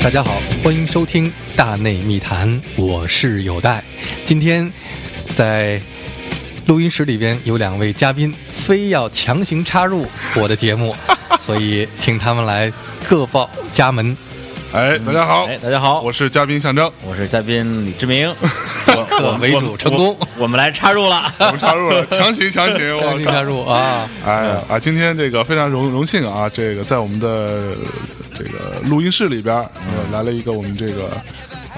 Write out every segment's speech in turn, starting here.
大家好，欢迎收听《大内密谈》，我是有代。今天在录音室里边有两位嘉宾，非要强行插入我的节目，所以请他们来各报家门。哎，大家好，哎，大家好，我是嘉宾象征，我是嘉宾李志明，客为主成功，我们来插入了，我们插入了，强 行强行，强行插入啊！哎呀啊，今天这个非常荣荣幸啊，这个在我们的这个录音室里边，呃，来了一个我们这个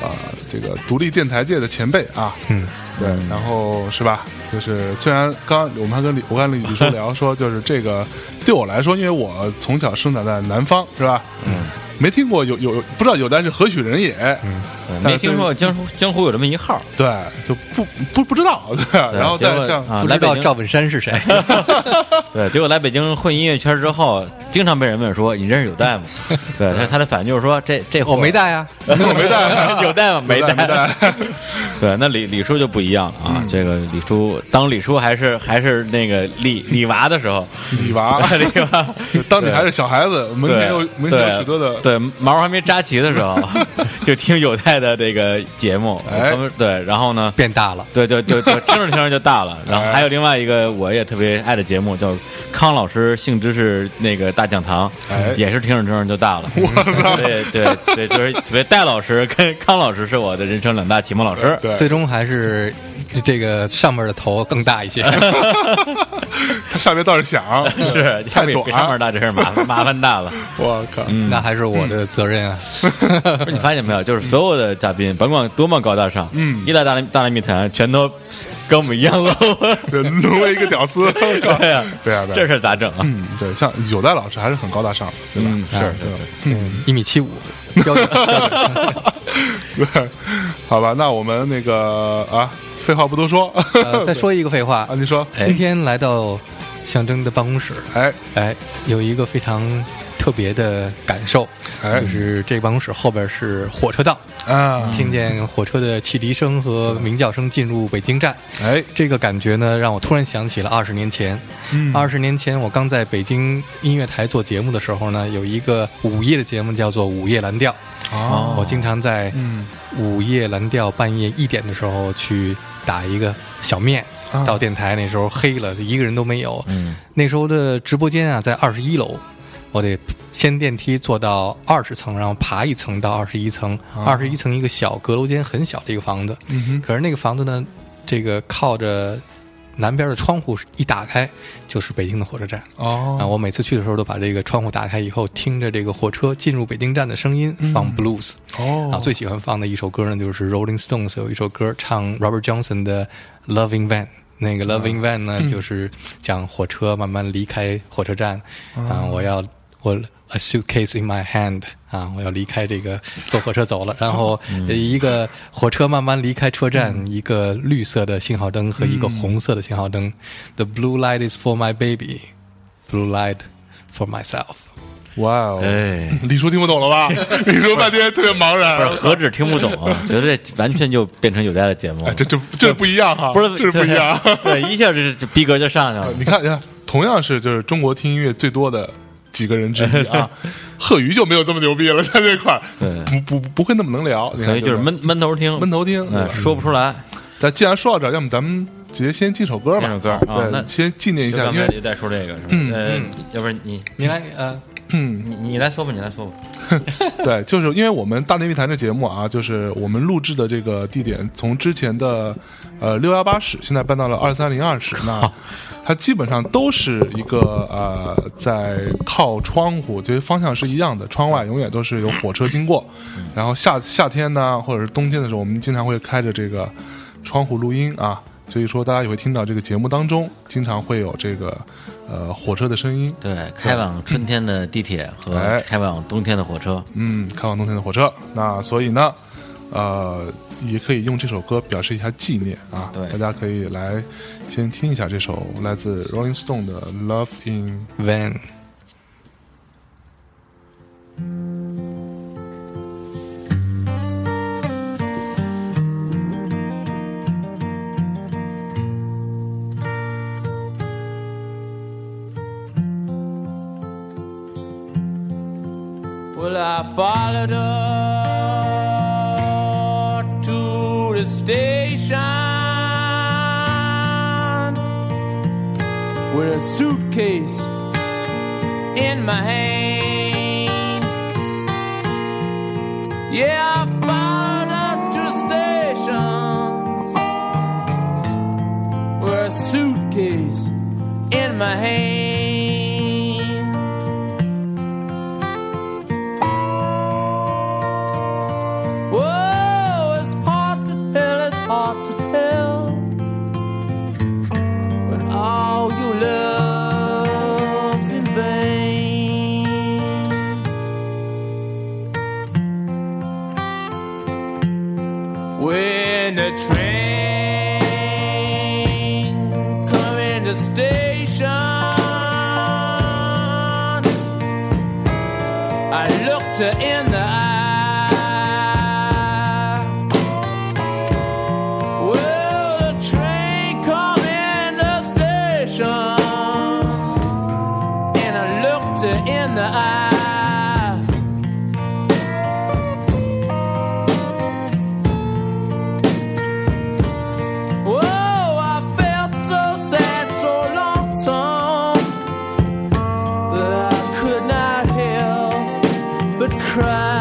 啊这个独立电台界的前辈啊，嗯，对，然后是吧？就是虽然刚我们还跟李我跟李李叔聊说，就是这个对我来说，因为我从小生长在南方，是吧？嗯。没听过有有不知道有丹是何许人也，嗯，没听说江湖江湖有这么一号，对，就不不不知道，对，然后再像啊，不知道赵本山是谁，对，结果来北京混音乐圈之后，经常被人问说你认识有代吗？对，他他的反应就是说这这我没带啊，我没带，有带吗？没带，没带。对，那李李叔就不一样了啊，这个李叔当李叔还是还是那个李李娃的时候，李娃。李娃，当你还是小孩子，门前有门前有许多的。对毛还没扎齐的时候，就听有泰的这个节目，哎，对，然后呢变大了，对，就就就听着听着就大了。然后还有另外一个我也特别爱的节目，叫康老师性知识那个大讲堂，哎，也是听着听着就大了。我操！对对对，就是戴老师跟康老师是我的人生两大启蒙老师，对，最终还是这个上面的头更大一些，他下面倒是响，是太短，比上面大，这是麻麻烦大了。我靠，那还是我的责任啊！不是你发现没有，就是所有的嘉宾，甭管多么高大上，嗯，一来大大内密谈，全都跟我们一样 low，沦为一个屌丝。对呀，对呀，这事咋整啊？嗯，对，像有代老师还是很高大上，对吧？是是，嗯，一米七五，标准。对，好吧，那我们那个啊，废话不多说，再说一个废话。啊，你说，今天来到象征的办公室，哎。哎，有一个非常特别的感受，哎，就是这个办公室后边是火车道啊，听见火车的汽笛声和鸣叫声进入北京站，哎，这个感觉呢，让我突然想起了二十年前。二十年前，我刚在北京音乐台做节目的时候呢，有一个午夜的节目叫做《午夜蓝调》。哦，我经常在午夜蓝调半夜一点的时候去打一个小面，到电台那时候黑了，一个人都没有。嗯，那时候的直播间啊，在二十一楼，我得先电梯坐到二十层，然后爬一层到二十一层。二十一层一个小阁楼间，很小的一个房子。嗯，可是那个房子呢，这个靠着。南边的窗户一打开，就是北京的火车站。哦，啊，我每次去的时候都把这个窗户打开以后，听着这个火车进入北京站的声音，放 blues。哦，啊，最喜欢放的一首歌呢，就是 Rolling Stones 有一首歌，唱 Robert Johnson 的 Loving Van。那个 Loving Van 呢，就是讲火车慢慢离开火车站。啊，我要我 a suitcase in my hand。啊，我要离开这个坐火车走了，然后一个火车慢慢离开车站，一个绿色的信号灯和一个红色的信号灯。The blue light is for my baby, blue light for myself。哇哦，哎，李叔听不懂了吧？李叔半天特别茫然，不是何止听不懂啊，觉得这完全就变成有代的节目，这这这不一样哈，不是这是不一样，对，一下这这逼格就上去了。你看，你看，同样是就是中国听音乐最多的。几个人之一啊，贺宇就没有这么牛逼了，在这块儿，对，不不不会那么能聊，所以就是闷闷头听，闷头听，说不出来。但既然说到这儿，要么咱们直接先进首歌吧，首歌，啊，那先纪念一下，因为再说这个，嗯嗯，要不然你你来，呃，嗯，你你来说吧，你来说吧。对，就是因为我们大内密谈的节目啊，就是我们录制的这个地点，从之前的呃六幺八室，现在搬到了二三零二室，那。它基本上都是一个呃，在靠窗户，这些方向是一样的，窗外永远都是有火车经过。然后夏夏天呢，或者是冬天的时候，我们经常会开着这个窗户录音啊，所以说大家也会听到这个节目当中经常会有这个呃火车的声音。对，开往春天的地铁和开往冬天的火车。嗯，开往冬天的火车。那所以呢？呃，也可以用这首歌表示一下纪念啊！对，大家可以来先听一下这首来自 Rolling Stone 的《Love in Van》。I followed her to the station with a suitcase in my hand. Yeah, I followed her to the station with a suitcase in my hand. to end cry.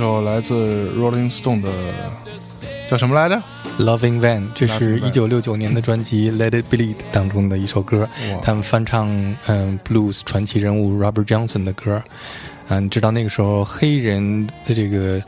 这首来自 rolling stone 的叫什么来着？Loving van 这是一九六九年的专辑 let it bleed 当中的一首歌。他们翻唱嗯 blues 传奇人物 robert johnson 的歌。嗯你知道那个时候黑人的这个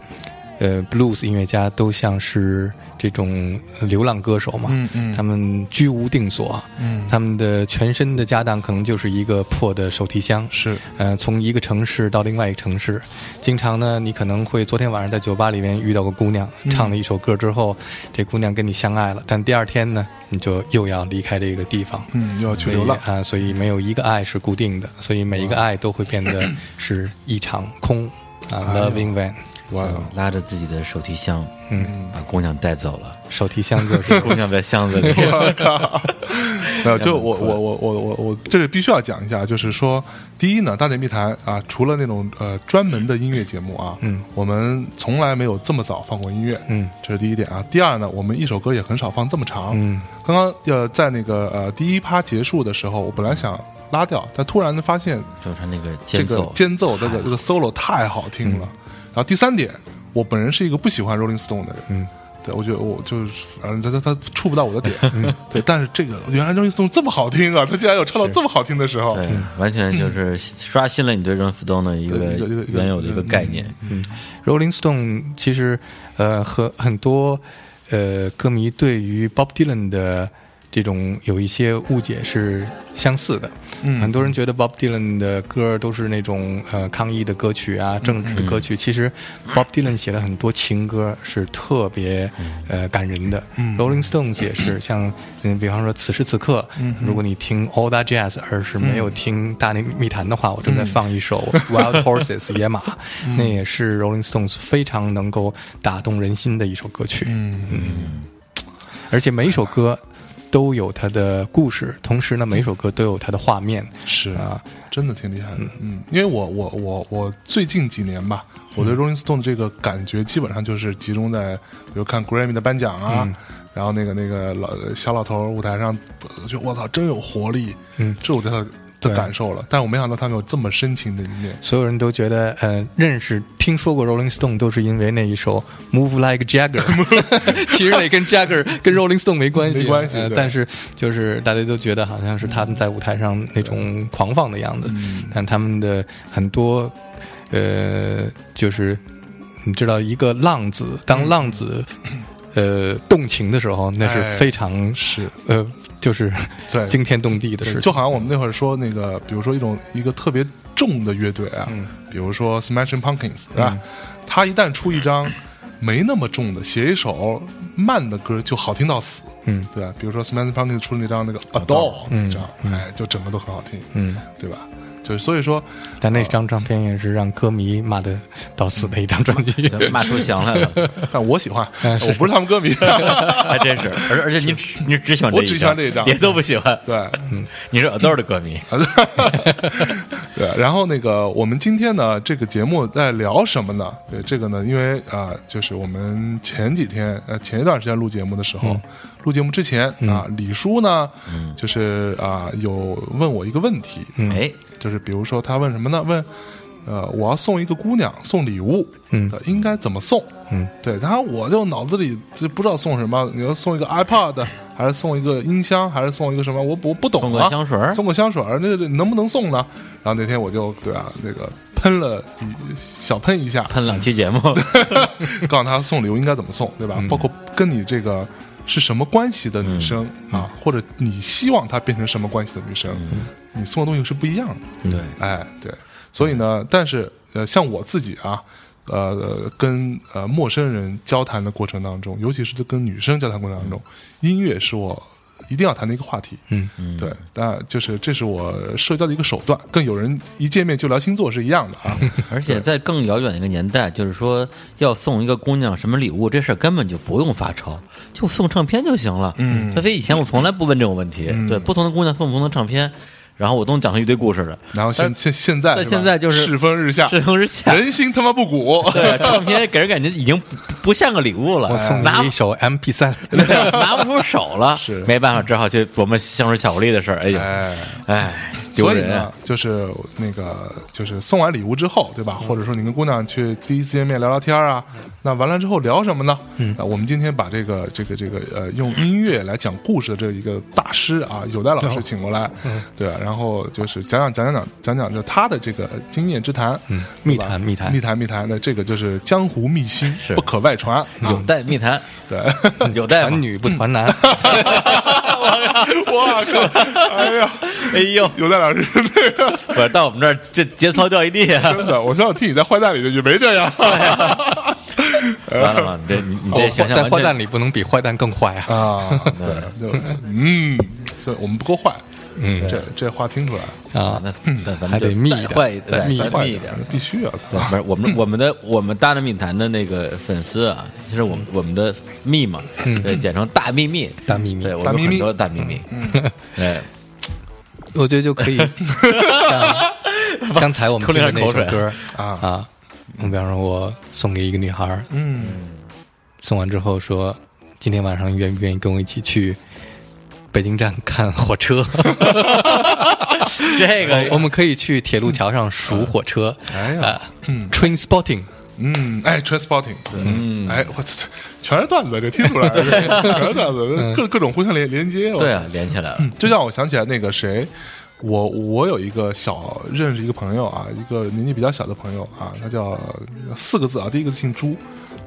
呃 blues 音乐家都像是这种流浪歌手嘛，嗯嗯他们居无定所，嗯他们的全身的家当可能就是一个破的手提箱，是呃，从一个城市到另外一个城市，经常呢，你可能会昨天晚上在酒吧里面遇到个姑娘，唱了一首歌之后，这姑娘跟你相爱了，但第二天呢，你就又要离开这个地方。嗯，又要去流浪。啊、所以没有一个爱是固定的，所以每一个爱都会变得 是一场空啊。Loving Van，哇。哦，拉着自己的手提箱，嗯，把姑娘带走了。手提箱就是。姑娘在箱子里，没有，就我我我我我我这里必须要讲一下，就是说，第一呢，大内密谈啊，除了那种呃专门的音乐节目啊，嗯，我们从来没有这么早放过音乐，嗯，这是第一点啊。第二呢，我们一首歌也很少放这么长，嗯，刚刚呃在那个呃第一趴结束的时候，我本来想拉掉，但突然发现就是他那个这个间奏，间奏这个这个 solo 太好听了。然后第三点，我本人是一个不喜欢 Rolling Stone 的人，嗯，对我觉得我就是反正他他他触不到我的点，嗯。对，但是这个原来 Rolling Stone 这么好听啊，他竟然有唱到这么好听的时候，对，完全就是刷新了你对 Rolling Stone 的一个原有的一个概念。嗯。Rolling Stone 其实呃和很多呃歌迷对于 Bob Dylan 的这种有一些误解是相似的。嗯。很多人觉得 Bob Dylan 的歌都是那种呃抗议的歌曲啊、政治的歌曲。其实 Bob Dylan 写了很多情歌，是特别呃感人的。Rolling Stones 也是，像嗯，比方说此时此刻，如果你听 All That Jazz 而是没有听大内密谈的话，我正在放一首 Wild Horses 野马，那也是 Rolling Stones 非常能够打动人心的一首歌曲。嗯。而且每一首歌都有它的故事，同时呢，每首歌都有它的画面。是啊。真的挺厉害的，嗯，因为我我我我最近几年吧，我对 Rolling Stone 这个感觉基本上就是集中在，比如看 Grammy 的颁奖啊，然后那个那个老小老头儿舞台上，呃就我操，真有活力，嗯，这我对他对。感受了，但我没想到他们有这么深情的一面。所有人都觉得，呃，认识、听说过 Rolling Stone 都是因为那一首 Move Like Jagger，其实那跟 Jagger 跟 Rolling Stone 没关系，没关系呃但是就是大家都觉得好像是他们在舞台上那种狂放的样子，嗯。但他们的很多，呃，就是你知道，一个浪子当浪子，呃，动情的时候，那是哎非常是。呃，就是对惊天动地的事，情，就好像我们那会儿说那个，比如说一种一个特别重的乐队啊，嗯比如说 Smashing Pumpkins，对吧？他一旦出一张没那么重的，写一首慢的歌，就好听到死，嗯对吧？比如说 Smashing Pumpkins 出了那张那个 Adore 嗯那张，哎，就整个都很好听，嗯。对吧？就是所以说，但那张唱片也是让歌迷骂的到死的一张专辑。骂出翔来了，但我喜欢，我不是他们歌迷，还真是，而而且你只你只喜欢这我只喜欢这一张。别都不喜欢，对。你是 Adore 的歌迷，对，然后那个我们今天呢，这个节目在聊什么呢？对，这个呢，因为啊、就是我们前几天呃前一段时间录节目的时候，录节目之前啊、李叔呢，就是啊、有问我一个问题，哎，就是比如说他问什么呢？问呃，我要送一个姑娘送礼物，嗯呃应该怎么送？嗯，对，然后我就脑子里就不知道送什么，你要送一个 iPad，还是送一个音箱，还是送一个什么？我我不懂啊送啊。个香水儿送个香水儿，那能不能送呢？然后那天我就对啊，那个喷了一小喷一下，喷两期节目，告诉他送礼物应该怎么送，对吧？包括跟你这个是什么关系的女生、啊，或者你希望她变成什么关系的女生，你送的东西是不一样的。对，哎，对，所以呢，但是呃，像我自己啊，呃，跟呃陌生人交谈的过程当中，尤其是跟女生交谈过程当中，音乐是我一定要谈的一个话题。嗯嗯，对，那就是这是我社交的一个手段，跟有人一见面就聊星座是一样的啊。而且在更遥远的一个年代，就是说要送一个姑娘什么礼物，这事儿根本就不用发愁，就送唱片就行了。嗯所以以前我从来不问这种问题，对不同的姑娘送不同的唱片，然后我都能讲出一堆故事的。然后现现现在现在就是世风日下，世风日下。人心他妈不古。对，唱片给人感觉已经不不像个礼物了，我送拿你一首 MP 三，对拿不出手了，是。没办法，只好去琢磨香水巧克力的事儿。哎呀，哎，所以呢就是那个，就是送完礼物之后，对吧？或者说你跟姑娘去第一次见面聊聊天啊，那完了之后聊什么呢？嗯，我们今天把这个这个这个呃，用音乐来讲故事的这一个大师啊，有代老师请过来，对吧？然后就是讲讲讲讲讲讲讲就他的这个经验之谈，嗯。密谈密谈。密谈密谈的这个就是江湖秘辛，不可外传啊。有待密谈，对，有待传女不传男，我靠！哎呀，哎呦，有代老师那个。不是到我们这儿这节操掉一地啊！真的，我上次听你在坏蛋里就没这样。完了，你这你你这想象在坏蛋里不能比坏蛋更坏啊！啊，对，就嗯，所以我们不够坏，嗯这这话听出来了，啊，那那咱们还得就密一点再坏再密再坏密一点。必须啊！不是我们我们的我们大内密谈的那个粉丝啊，其实我们我们的密嘛，对，简称大秘密，大秘密对，我们有很多大秘密，对，我觉得就可以像刚才我们 吞听的那首歌啊。啊，你比方说我送给一个女孩，嗯，送完之后说今天晚上愿不愿意跟我一起去北京站看火车？这个我们可以去铁路桥上数火车，哎嗯，train spotting，嗯，哎，transporting，嗯，哎，我这全是段子，这听出来了，这 全是段子，各各种互相连连接，对啊，连起来了，就让我想起来那个谁，我我有一个小认识一个朋友啊，一个年纪比较小的朋友啊，他叫四个字啊，第一个字姓朱，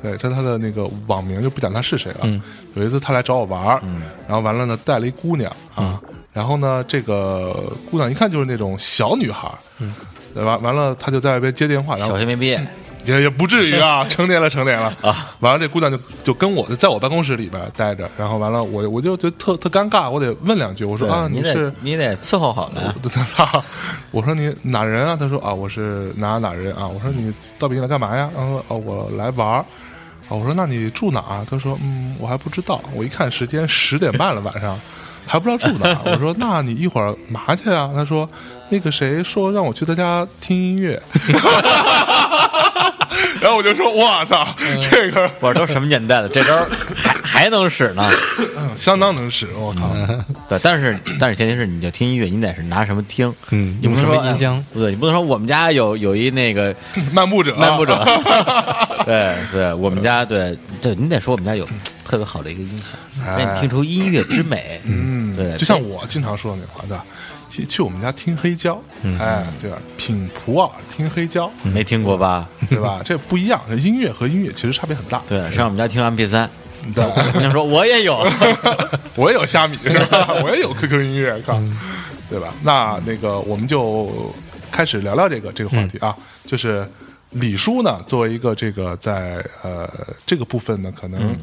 对，这是他的那个网名，就不讲他是谁了。有一次他来找我玩儿，然后完了呢带了一姑娘啊，然后呢这个姑娘一看就是那种小女孩，嗯，完完了他就在外边接电话，然后小学没毕业，也也不至于啊，成年了，成年了啊！完了，这姑娘就就跟我就在我办公室里边待着，然后完了，我我就觉得特特尴尬，我得问两句，我说啊，你是你得伺候好 我说你哪人啊？他说啊，我是哪哪人啊？我说你到北京来干嘛呀？然后哦，我来玩儿。啊，我说那你住哪儿？他说嗯，我还不知道。我一看时间十点半了，晚上还不知道住哪儿。我说那你一会儿嘛去啊？他说那个谁说让我去他家听音乐。然后我就说我操，这个我说都什么年代了，这招儿还还能使呢。相当能使，我靠，对，但是但是前提是你要听音乐，你得是拿什么听，嗯，用什你不能说么音箱？不对，你不能说我们家有有一那个 漫步者，漫步者，对对，我们家对对，你得说我们家有特别好的一个音响，哎让你听出音乐之美。嗯，对，就像我经常说的那话，对吧？去去我们家听黑胶，哎，对吧？品普洱听黑胶，没听过吧？对吧？这不一样，音乐和音乐其实差别很大。对，上我们家听 MP 三，对，人家说我也有，我也有虾米是吧？我也有 QQ 音乐，靠，对吧？那那个我们就开始聊聊这个这个话题啊，就是李叔呢，作为一个这个在呃这个部分呢，可能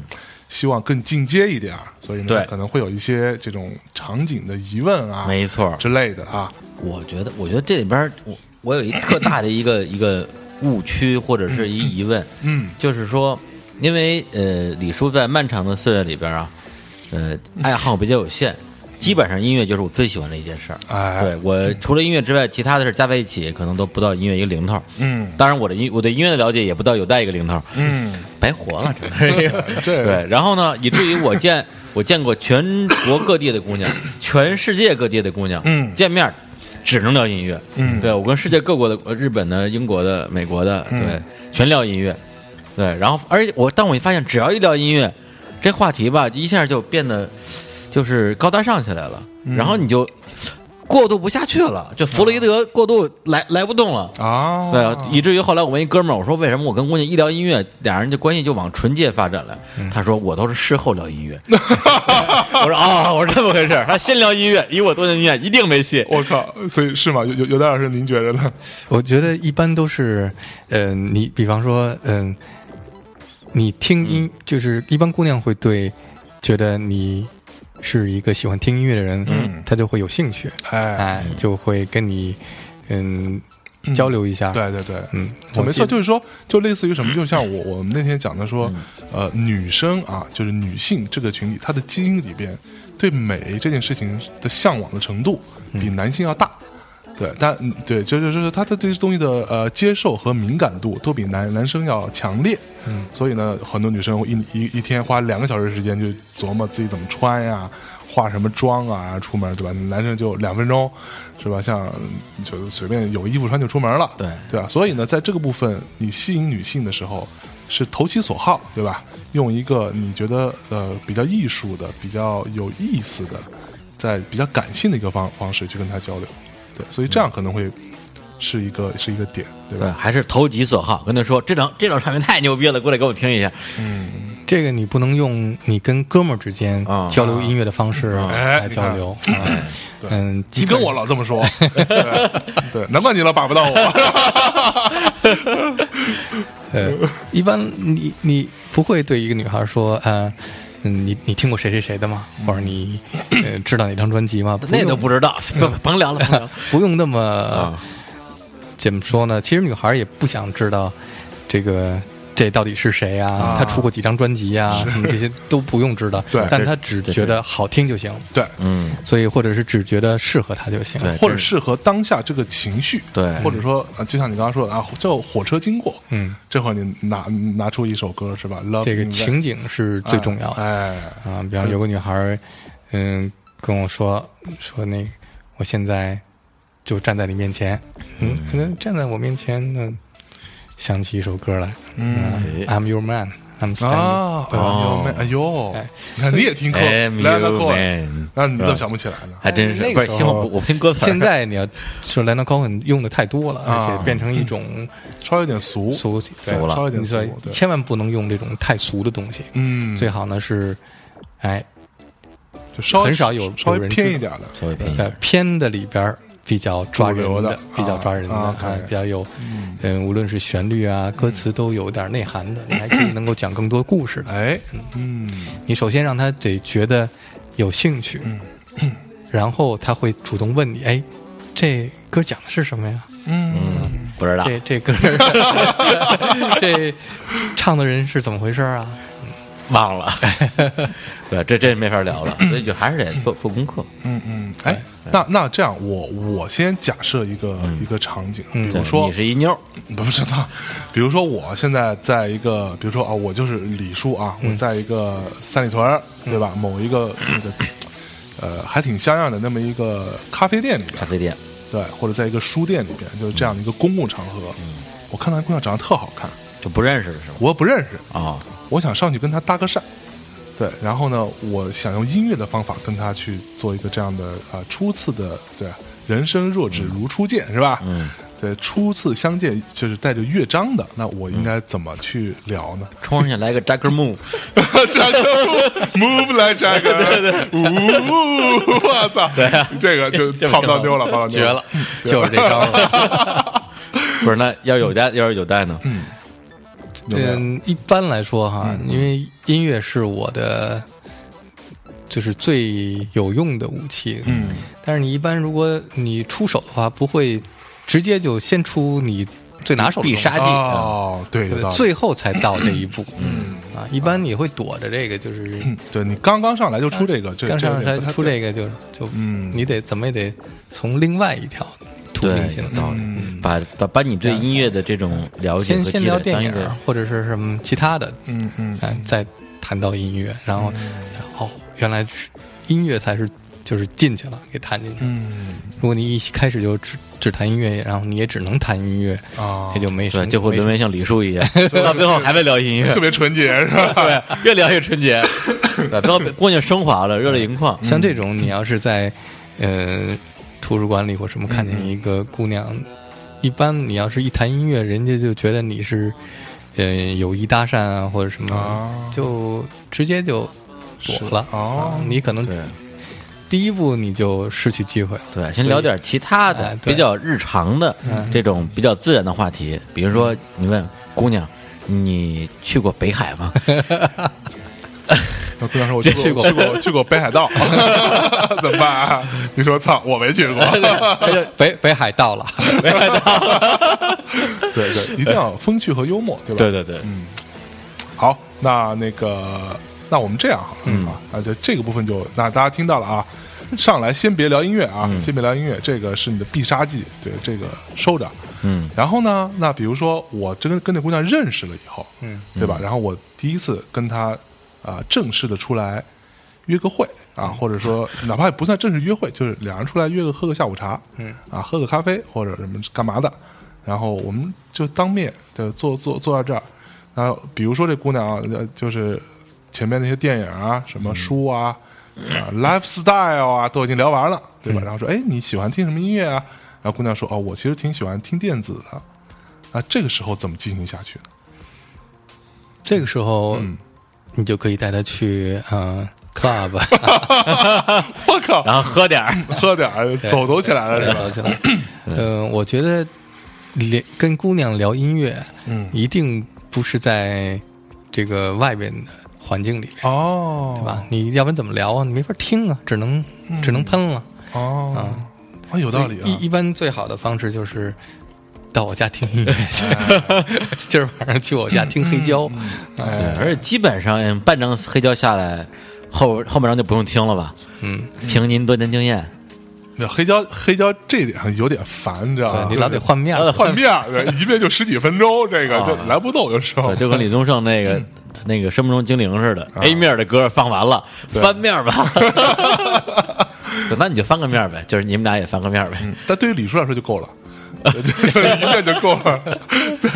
希望更进阶一点儿，所以呢对。可能会有一些这种场景的疑问啊，没错。之类的啊，我觉得，我觉得这里边儿我我有一特大的一个一个误区或者是一疑问，嗯。就是说，因为呃，李叔在漫长的岁月里边啊，呃，爱好比较有限，基本上音乐就是我最喜欢的一件事儿。哎，对我除了音乐之外，其他的事加在一起，可能都不到音乐一个零头。嗯。当然，我的音我对音乐的了解也不到有带一个零头，嗯，白活了，这是 对。然后呢，以至于我见 我见过全国各地的姑娘，全世界各地的姑娘，嗯。见面只能聊音乐，嗯。对我跟世界各国的，呃日本的、英国的、美国的，嗯。对，全聊音乐，对。然后，而且我但我发现，只要一聊音乐，这话题吧，一下就变得就是高大上起来了，嗯然后你就过渡不下去了，就弗洛伊德过渡来来不动了。啊，对啊，以至于后来我问一哥们儿，我说为什么我跟姑娘一聊音乐，俩人就关系就往纯洁发展了？嗯他说我都是事后聊音乐。我说啊、我说这么回事儿他先聊音乐，以我多年经验，一定没戏。我靠，所以是吗？有有有戴老师，您觉得呢？我觉得一般都是，嗯、你比方说，嗯、你听音，就是一般姑娘会对觉得你是一个喜欢听音乐的人，嗯。他就会有兴趣，哎，哎，就会跟你嗯交流一下，，对对对，嗯，就没错，就是说，就类似于什么，就像我我们那天讲的说，呃，女生啊，就是女性这个群体，她的基因里边对美这件事情的向往的程度比男性要大。对，但嗯对，就是就是他的对这东西的呃接受和敏感度都比男男生要强烈。嗯，所以呢，很多女生会一一一天花两个小时时间就琢磨自己怎么穿呀，化什么妆啊，出门对吧？男生就两分钟，是吧？像就随便有衣服穿就出门了。对对吧？所以呢，在这个部分，你吸引女性的时候是投其所好，对吧？用一个你觉得呃比较艺术的、比较有意思的，在比较感性的一个方方式去跟她交流。对，所以这样可能会是一个是一个点，对对，还是投其所好，跟他说这张这张唱片太牛逼了，过来给我听一下。嗯，这个你不能用你跟哥们儿之间啊交流音乐的方式哎来交流，嗯，你跟我老这么说，对，对难怪你老把不到我。呃，一般你你不会对一个女孩说，呃，嗯，你你听过谁谁谁的吗？或者你呃知道哪张专辑吗？那都不知道，不甭聊了，甭聊了。不用那么、啊怎么说呢？其实女孩也不想知道这个这到底是谁啊，啊。他出过几张专辑啊，什么这些都不用知道。对。但他只觉得好听就行，对，嗯，所以或者是只觉得适合他就行。对或者适合当下这个情绪，对。或者说啊，就像你刚刚说的啊，就火车经过，嗯，这会儿你拿拿出一首歌是吧？Love 这个情景是最重要的。哎，啊，比方有个女孩，嗯，跟我说说那个，我现在就站在你面前，嗯，可能站在我面前呢，想起一首歌来，嗯。嗯，I'm your man，I'm standing，啊，哎呦你看你也听过 I'm 莱 your 纳寇尔，man，那你怎么想不起来呢？还真是那不是？行，个时候我听歌词。现在你要说 Leonard Cohen 用的太多了，啊。而且变成一种稍微有点俗，俗俗了。稍微有点你说俗千万不能用这种太俗的东西，嗯，最好呢是，哎，就稍微很少有稍微偏一点的，稍微偏一呃点，偏的里边儿比较抓人的比较抓人的，啊比较有，嗯，无论是旋律啊、歌词都有点内涵的，你还可以能够讲更多故事。哎，嗯你首先让他得觉得有兴趣，嗯然后他会主动问你，哎，这歌讲的是什么呀？嗯嗯，不知道。这这歌 这唱的人是怎么回事啊？忘了。对，这这没法聊了，所以就还是得做做功课。嗯嗯，哎，那那这样，我我先假设一个一个场景，比如说你是一妞儿，不是操，比如说我现在在一个，比如说啊，我就是李叔啊，我在一个三里屯儿，对吧？某一个那个呃还挺像样的那么一个咖啡店里边咖，啡店，对，或者在一个书店里边，就是这样的一个公共场合，我看到那姑娘长得特好看，就不认识是吗？我不认识，哦，我想上去跟他搭个讪。对，然后呢，我想用音乐的方法跟他去做一个这样的呃初次的对人生若只如初见，是吧？嗯，对，初次相见就是带着乐章的，那我应该怎么去聊呢？冲上去来个 Jagger Move，扎克 move 来扎克，对对我操，对这个就这泡不到妞了，泡不到妞绝了，就是这招了。不是那要有带要是有带呢？有没有嗯，一般来说哈，因为音乐是我的就是最有用的武器。嗯，但是你一般如果你出手的话，不会直接就先出你最拿手的必杀技。哦，对，对。最后才到这一步。嗯。啊，一般你会躲着这个，就是嗯对你刚刚上来就出这个，这刚上来出这个就就嗯。你得怎么也得从另外一条途对径进来。有道理。把把把你对音乐的这种了解先和积先聊电累当一个影或者是什么其他的，嗯嗯嗯，再谈到音乐，然后哦，原来是音乐才是就是进去了，给谈进去。嗯如果你一开始就只只谈音乐，然后你也只能谈音乐，啊也，就没什对，么，就会沦为像李叔一样，到最后还在聊音乐特。别纯洁是吧？对，越聊越纯洁，对，最后姑娘升华了，热泪盈眶。像这种，你要是在呃图书馆里或什么看见一个姑娘，一般你要是一谈音乐，人家就觉得你是呃有意搭讪啊或者什么，啊就直接就躲了。哦。啊你可能对。第一步你就失去机会。对，先聊点其他的哎比较日常的这种比较自然的话题，比如说你问姑娘，你去过北海吗？那姑娘说：“我去过，去过去过，去过北海道，怎么办啊？”你说：“操，我没去过。北北海道了，对对，一定要风趣和幽默，对吧？对对对，嗯好，那那个，那我们这样哈，嗯啊，那就这个部分就那大家听到了啊，上来先别聊音乐啊，先别聊音乐，这个是你的必杀技，对，这个收着。嗯然后呢，那比如说我真跟跟这姑娘认识了以后，嗯，对吧？然后我第一次跟她啊、正式的出来约个会啊，或者说哪怕也不算正式约会，就是两人出来约个喝个下午茶，嗯啊，喝个咖啡或者什么干嘛的，然后我们就当面的坐坐坐在这儿，然后比如说这姑娘啊，呃就是前面那些电影啊、什么书啊、啊 lifestyle 啊都已经聊完了，对吧？然后说，哎，你喜欢听什么音乐啊？然后姑娘说，哦，我其实挺喜欢听电子的。那这个时候怎么进行下去呢？这个时候嗯你就可以带他去呃 club 我靠，然后喝点儿，喝点儿，走走起来了是吧？走起来。嗯，我觉得聊跟姑娘聊音乐，嗯一定不是在这个外边的环境里边，哦，对吧？你要不然怎么聊啊？你没法听啊，只能只能喷了。哦，啊啊，有道理啊。一一般最好的方式就是到我家听音乐去，今儿晚上去我家听黑胶。对，而且基本上嗯半张黑胶下来，后后半张就不用听了吧？嗯，凭您多年经验，那黑胶黑胶这点上有点烦，你知道吗？你老得换面儿。换面，对 一遍就十几分钟，这个就来不动，有时候，就跟李宗盛那个那个生命中精灵似的，A 面的歌放完了，翻面吧。那你就翻个面呗，就是你们俩也翻个面呗。但对于李叔来说就够了，一遍就够了。对，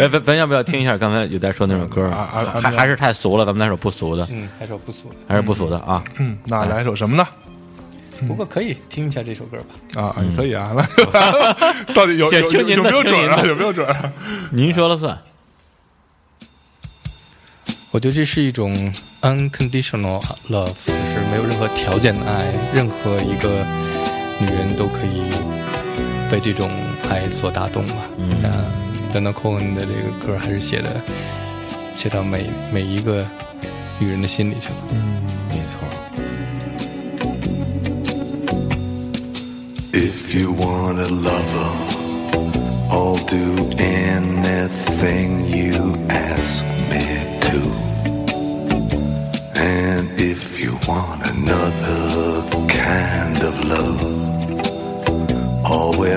哎，咱咱要不要听一下刚才有在说那首歌？啊还还是太俗了，咱们来首不俗的，嗯，还是我不俗的，还是不俗的啊。嗯，那来一首什么呢？不过可以听一下这首歌吧。啊，也可以啊。那 到底有有有没有准啊？有没有准啊？您说了算。我觉得这是一种 unconditional love，就是没有任何条件的爱，任何一个女人都可以被这种爱所打动嘛。嗯啊 d o n a Cohen 的这个歌还是写的写到每每一个女人的心里去了。嗯没错，If you want a lover, I'll do anything you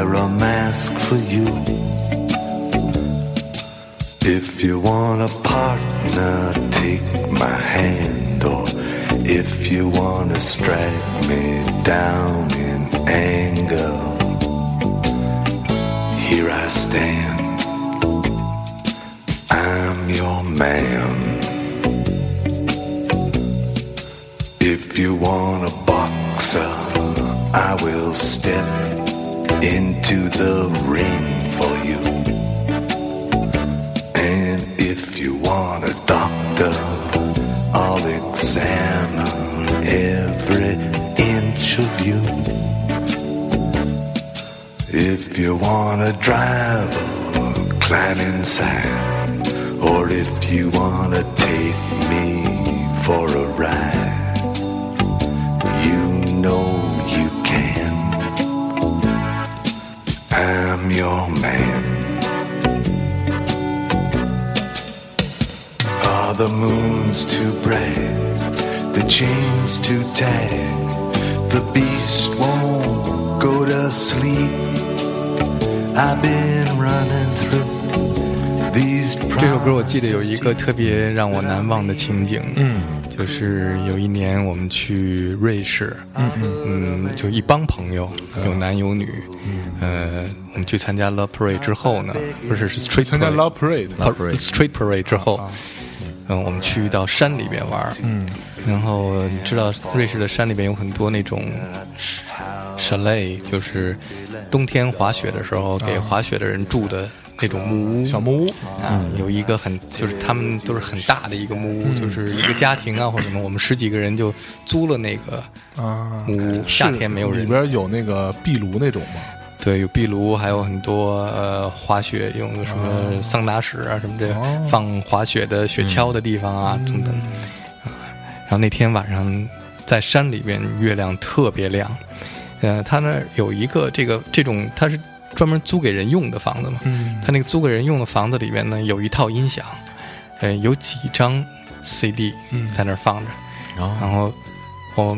wear a mask for you. If you want a partner, take my hand, or if you want to strike me down in anger, here I stand. I'm your man. If you want a boxer, I will step into the ring for you. And if you want a doctor, I'll examine every inch of you. If you want a driver, climb inside. Or if you want to take me for a ride, your man. Are the moons too bright? The chains too tight? The beast won't go to sleep. I've been running through these 这首歌我记得有一个特别让我难忘的情景，嗯，就是有一年我们去瑞士，嗯嗯，就一帮朋友，有男有女，呃，我们去参加 Love Parade 之后呢，不是是 Street 参加 Parade Love Parade，Parade Street Parade 之后，嗯，我们去到山里边玩，嗯，然后你知道瑞士的山里边有很多那种 chalet，就是冬天滑雪的时候给滑雪的人住的那种木屋，小木屋，啊，有一个很就是他们都是很大的一个木屋，就是一个家庭啊或者什么，我们十几个人就租了那个啊，木屋，夏天没有人。里，边有那个壁炉那种吗？对，有壁炉，还有很多呃滑雪用的什么桑拿室啊什么这放滑雪的雪橇的地方啊等等。啊然后那天晚上在山里边，月亮特别亮。呃，他那儿有一个这个这种，他是专门租给人用的房子嘛。嗯他那个租给人用的房子里面呢，有一套音响，呃，有几张 CD 在那儿放着。然后然后我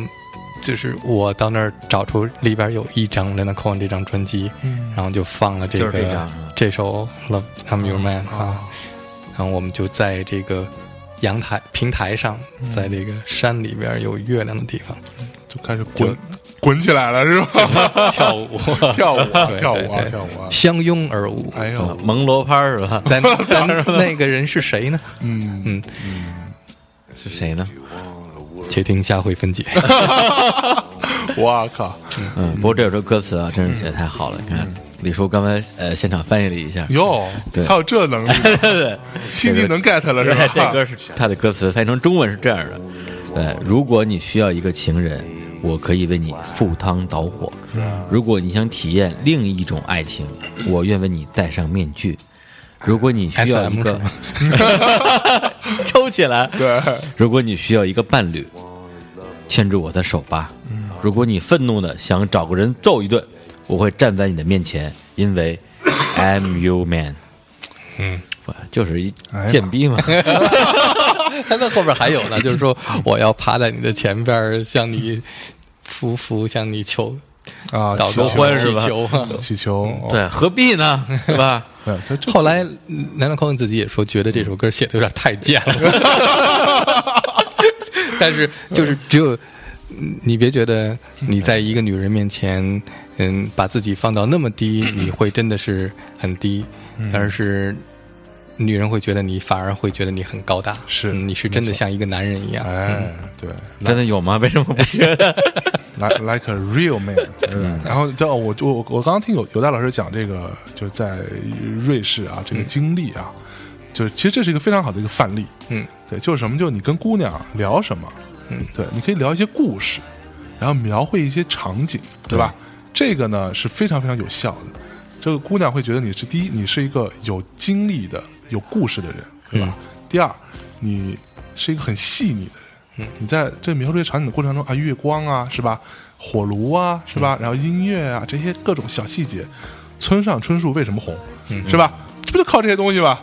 就是我到那儿找出里边有一张 Leonard Cohen 这张专辑，嗯然后就放了这个就是这张啊这首 Love I'm Your Man 啊，然后我们就在这个阳台平台上，在这个山里边有月亮的地方就开始滚滚起来了是吧？跳舞，跳舞跳舞啊！相拥而舞。哎呦，蒙罗拍是吧？但但 那个人是谁呢？嗯嗯，嗯，是谁呢？且听下回分解。我靠，嗯，不过这首歌词啊，真是写的太好了。你看，李叔刚才呃现场翻译了一下，哟，对。还有这能力，对，心机能 get 了是吧？这歌是他的歌词翻译成中文是这样的：对，如果你需要一个情人，我可以为你赴汤蹈火；如果你想体验另一种爱情，我愿为你戴上面具；如果你需要一个 抽起来，对，如果你需要一个伴侣，牵住我的手吧。如果你愤怒的想找个人揍一顿，我会站在你的面前，因为 I'm your man。嗯，不就是一贱逼嘛？他 那后边还有呢，就是说我要趴在你的前边儿，向你匍匐，向你求啊，祷求婚是吧祈求啊祈求，哦，对，何必呢？对吧？后来，南南 Cohen 自己也说，觉得这首歌写的有点太贱了。但是，就是只有嗯你别觉得你在一个女人面前，嗯，把自己放到那么低，你会真的是很低，而是女人会觉得你反而会觉得你很高大，是嗯你是真的像一个男人一样。哎，对 真的有吗？为什么不觉得？like like a real man，对吧然后叫我我我刚刚听有有戴老师讲这个，就是在瑞士啊这个经历啊，就是其实这是一个非常好的一个范例，嗯，对，就是什么，就是你跟姑娘聊什么，嗯，对，你可以聊一些故事，然后描绘一些场景，对吧？这个呢是非常非常有效的。这个姑娘会觉得你是第一，你是一个有经历的、有故事的人，对吧？第二，你是一个很细腻的人。嗯，你在这描述这场景的过程中啊，月光啊，是吧？火炉啊，是吧？然后音乐啊，这些各种小细节，村上春树为什么红，嗯是吧？就靠这些东西吗？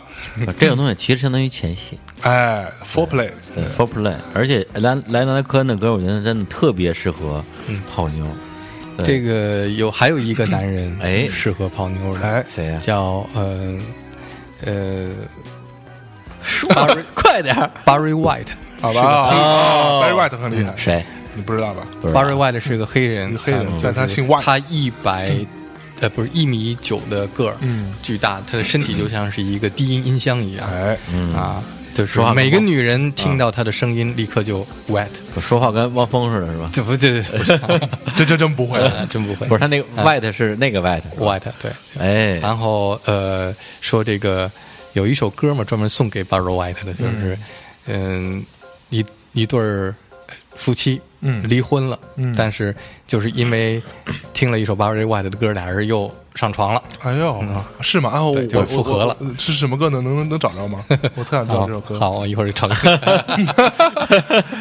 这种东西其实相当于前戏，哎，foreplay，对，for play。而且莱莱纳科恩的歌，我觉得真的特别适合泡妞。对这个有还有一个男人哎适合泡妞的，哎，谁呀？叫呃呃 说 快点儿！Barry White。好吧哦，Barry White 很厉害，谁？你不知道吧？不知道 Barry White 是个黑人，一个黑人啊但他姓 White 他一百呃不是一米九的个儿，嗯。巨大，他的身体就像是一个低音音箱一样。哎，嗯，啊，就是说话每个女人听到他的声音立刻就 wet，说话跟汪峰似的，是吧？这不这不是，这 这真不会，呃 真不会，不是，他那个 white 是那个 white，white 对，哎，然后呃说这个有一首歌嘛，专门送给 Barry White 的，就是嗯一一对儿夫妻。嗯离婚了，嗯但是就是因为听了一首 Barry White 的歌，俩人又上床了。哎呦，是吗？啊，我对就复合了我我是什么歌？呢能能能找着吗？我特想知道这首歌。好，我一会儿就唱 给你。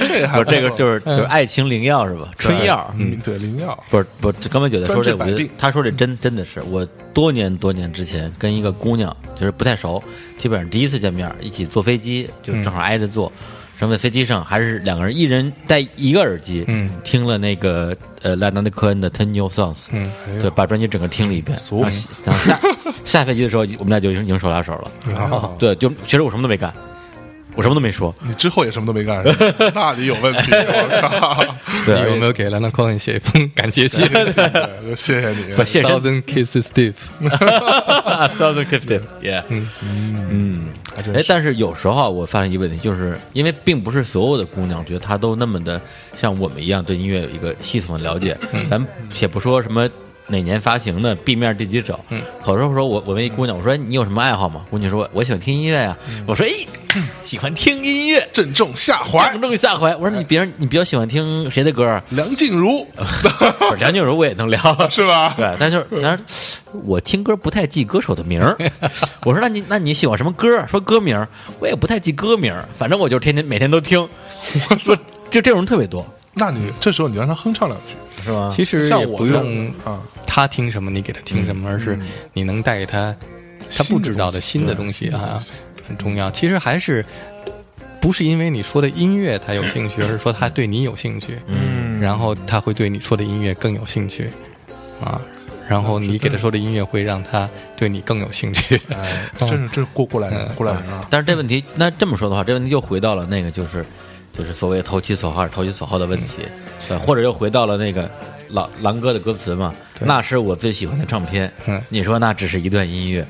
这个还不是这个就是就是爱情灵药是吧？春药，嗯，对，灵药，不是不是，刚才觉得说这，我觉得他说这真真的是我多年多年之前跟一个姑娘就是不太熟，基本上第一次见面一起坐飞机，就正好挨着坐。然后在飞机上还是两个人，一人戴一个耳机，嗯，听了那个呃莱纳德科恩的《Ten New Songs》，嗯，对，把专辑整个听了一遍。俗。然后下下飞机的时候，我们俩就已经手拉手了。啊 对，就其实我什么都没干，我什么都没说。你之后也什么都没干，是吧 那你有问题，我靠！对，你有没有给兰纳科恩写一封感谢信对谢谢你，不谢谢？Thousand kisses deep。Thousand fifty，yeah，嗯嗯，哎，但是有时候啊，我发现一个问题，就是因为并不是所有的姑娘觉得她都那么的像我们一样对音乐有一个系统的了解，咱且不说什么。哪年发行的？B 面第几首？嗯，有时候说我我问一姑娘，我说你有什么爱好吗？姑娘说我我喜欢听音乐呀、我说哎，喜欢听音乐，正中下怀。正中下怀。我说你别人你比较喜欢听谁的歌啊？梁静茹 梁静茹我也能聊，是吧？对，但就是，但是我听歌不太记歌手的名儿。我说那你那你喜欢什么歌？说歌名儿，我也不太记歌名儿，反正我就天天每天都听。我说就这种人特别多，那你这时候你让他哼唱两句，是吧？其实也不用啊，他听什么你给他听什么，而是你能带给他他不知道的新的东西啊，很重要。其实还是不是因为你说的音乐他有兴趣，而是说他对你有兴趣，嗯然后他会对你说的音乐更有兴趣啊。然后你给他说的音乐会让他对你更有兴趣。哎，真是这是过过来人，嗯过来人啊！但是这问题，那这么说的话，这问题又回到了那个就是就是所谓投其所好，投其所好的问题，对，或者又回到了那个狼狼哥的歌词嘛，那是我最喜欢的唱片。嗯你说那只是一段音乐，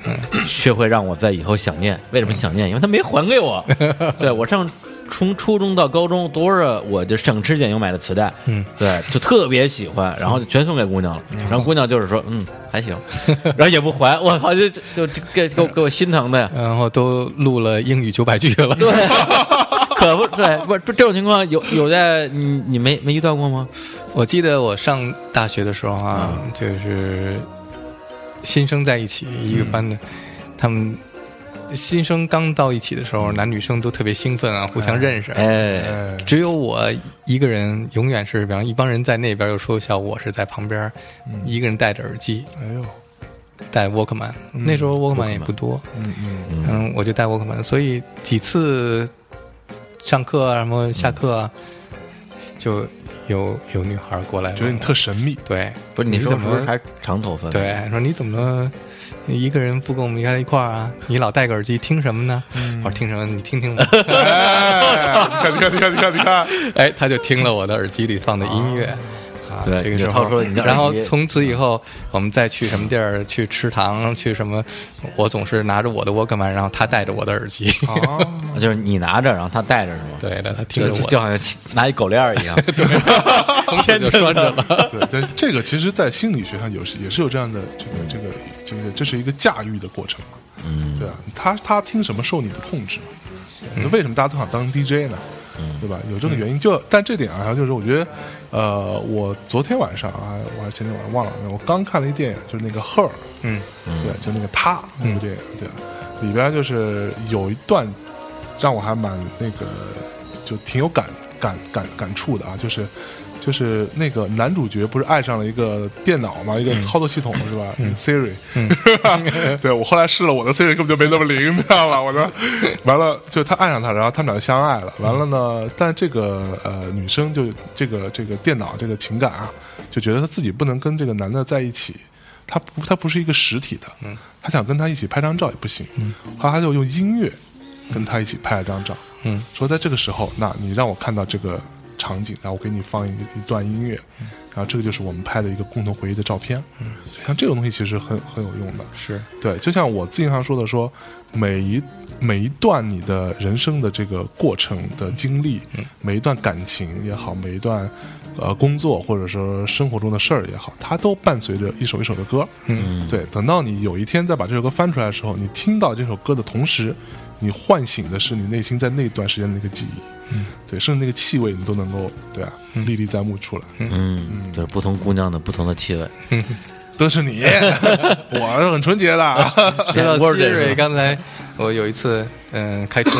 却会让我在以后想念。为什么想念？因为他没还给我。对我上从初中到高中，多少我就省吃俭用买的磁带，嗯，对，就特别喜欢，然后就全送给姑娘了。然后姑娘就是说，嗯，还行，然后也不还，我操，就就就给给我给我心疼的呀。然后都录了英语九百句了。对，可不对，不这这种情况有有在你你没没遇到过吗？我记得我上大学的时候啊，就是新生在一起一个班的，他们新生刚到一起的时候，男女生都特别兴奋啊，互相认识。哎，哎，只有我一个人，永远是，比方一帮人在那边又说笑，我是在旁边，一个人戴着耳机，哎呦，戴 Walkman。那时候 Walkman 也不多，嗯嗯，嗯，我就戴 Walkman，所以几次上课啊，什么下课啊，就有有女孩过来，觉得你特神秘，对，不是你说怎么不是还长头发？，对，说你怎么一个人不跟我们在一块儿啊？你老戴个耳机听什么呢？嗯我说听什么？你听听吧。哎，你看，你看，你看，你看，你看，哎，他就听了我的耳机里放的音乐。啊，对这个时候然后从此以后，我们再去什么地儿，去吃糖，去什么，我总是拿着我的 Walkman，然后他带着我的耳机。哦，就是你拿着，然后他带着是吗？对的，他听着我，就就好像拿一狗链儿一样。对从此就拴着了。对，但这个其实，在心理学上有是也是有这样的这个这个这个，这是一个驾驭的过程嘛。嗯，对啊，他他听什么受你的控制为什么大家都想当 DJ 呢？对吧？有这个原因。就但这点啊，就是我觉得，呃，我昨天晚上啊，我还是前天晚上忘了，我刚看了一电影，就是那个《Her》，嗯，对，就那个他那部电影，对，里边就是有一段让我还蛮那个，就挺有感感感感触的啊，就是就是那个男主角不是爱上了一个电脑嘛，一个操作系统、是吧、Siri，、对我后来试了，我的 Siri 根本就没那么灵，你知道吧？我的完了，就他爱上他，然后他们俩就相爱了。完了呢，但这个呃女生就这个这个电脑这个情感啊，就觉得她自己不能跟这个男的在一起。他不，他不是一个实体的，嗯，他想跟他一起拍张照也不行，嗯，后来他就用音乐跟他一起拍了张照，嗯，说在这个时候，那你让我看到这个场景，然后我给你放一一段音乐，然后这个就是我们拍的一个共同回忆的照片，嗯，像这种东西其实很很有用的，是。对，就像我经常说的说，每一每一段你的人生的这个过程的经历，每一段感情也好，每一段呃工作或者说生活中的事儿也好，它都伴随着一首一首的歌。嗯，对，等到你有一天再把这首歌翻出来的时候，你听到这首歌的同时，你唤醒的是你内心在那段时间的那个记忆。嗯，对，甚至那个气味你都能够对啊历历在目出来，嗯，就是不同姑娘的不同的气味。都是你，我是很纯洁的。说到我是这 Siri，刚才我有一次嗯开车，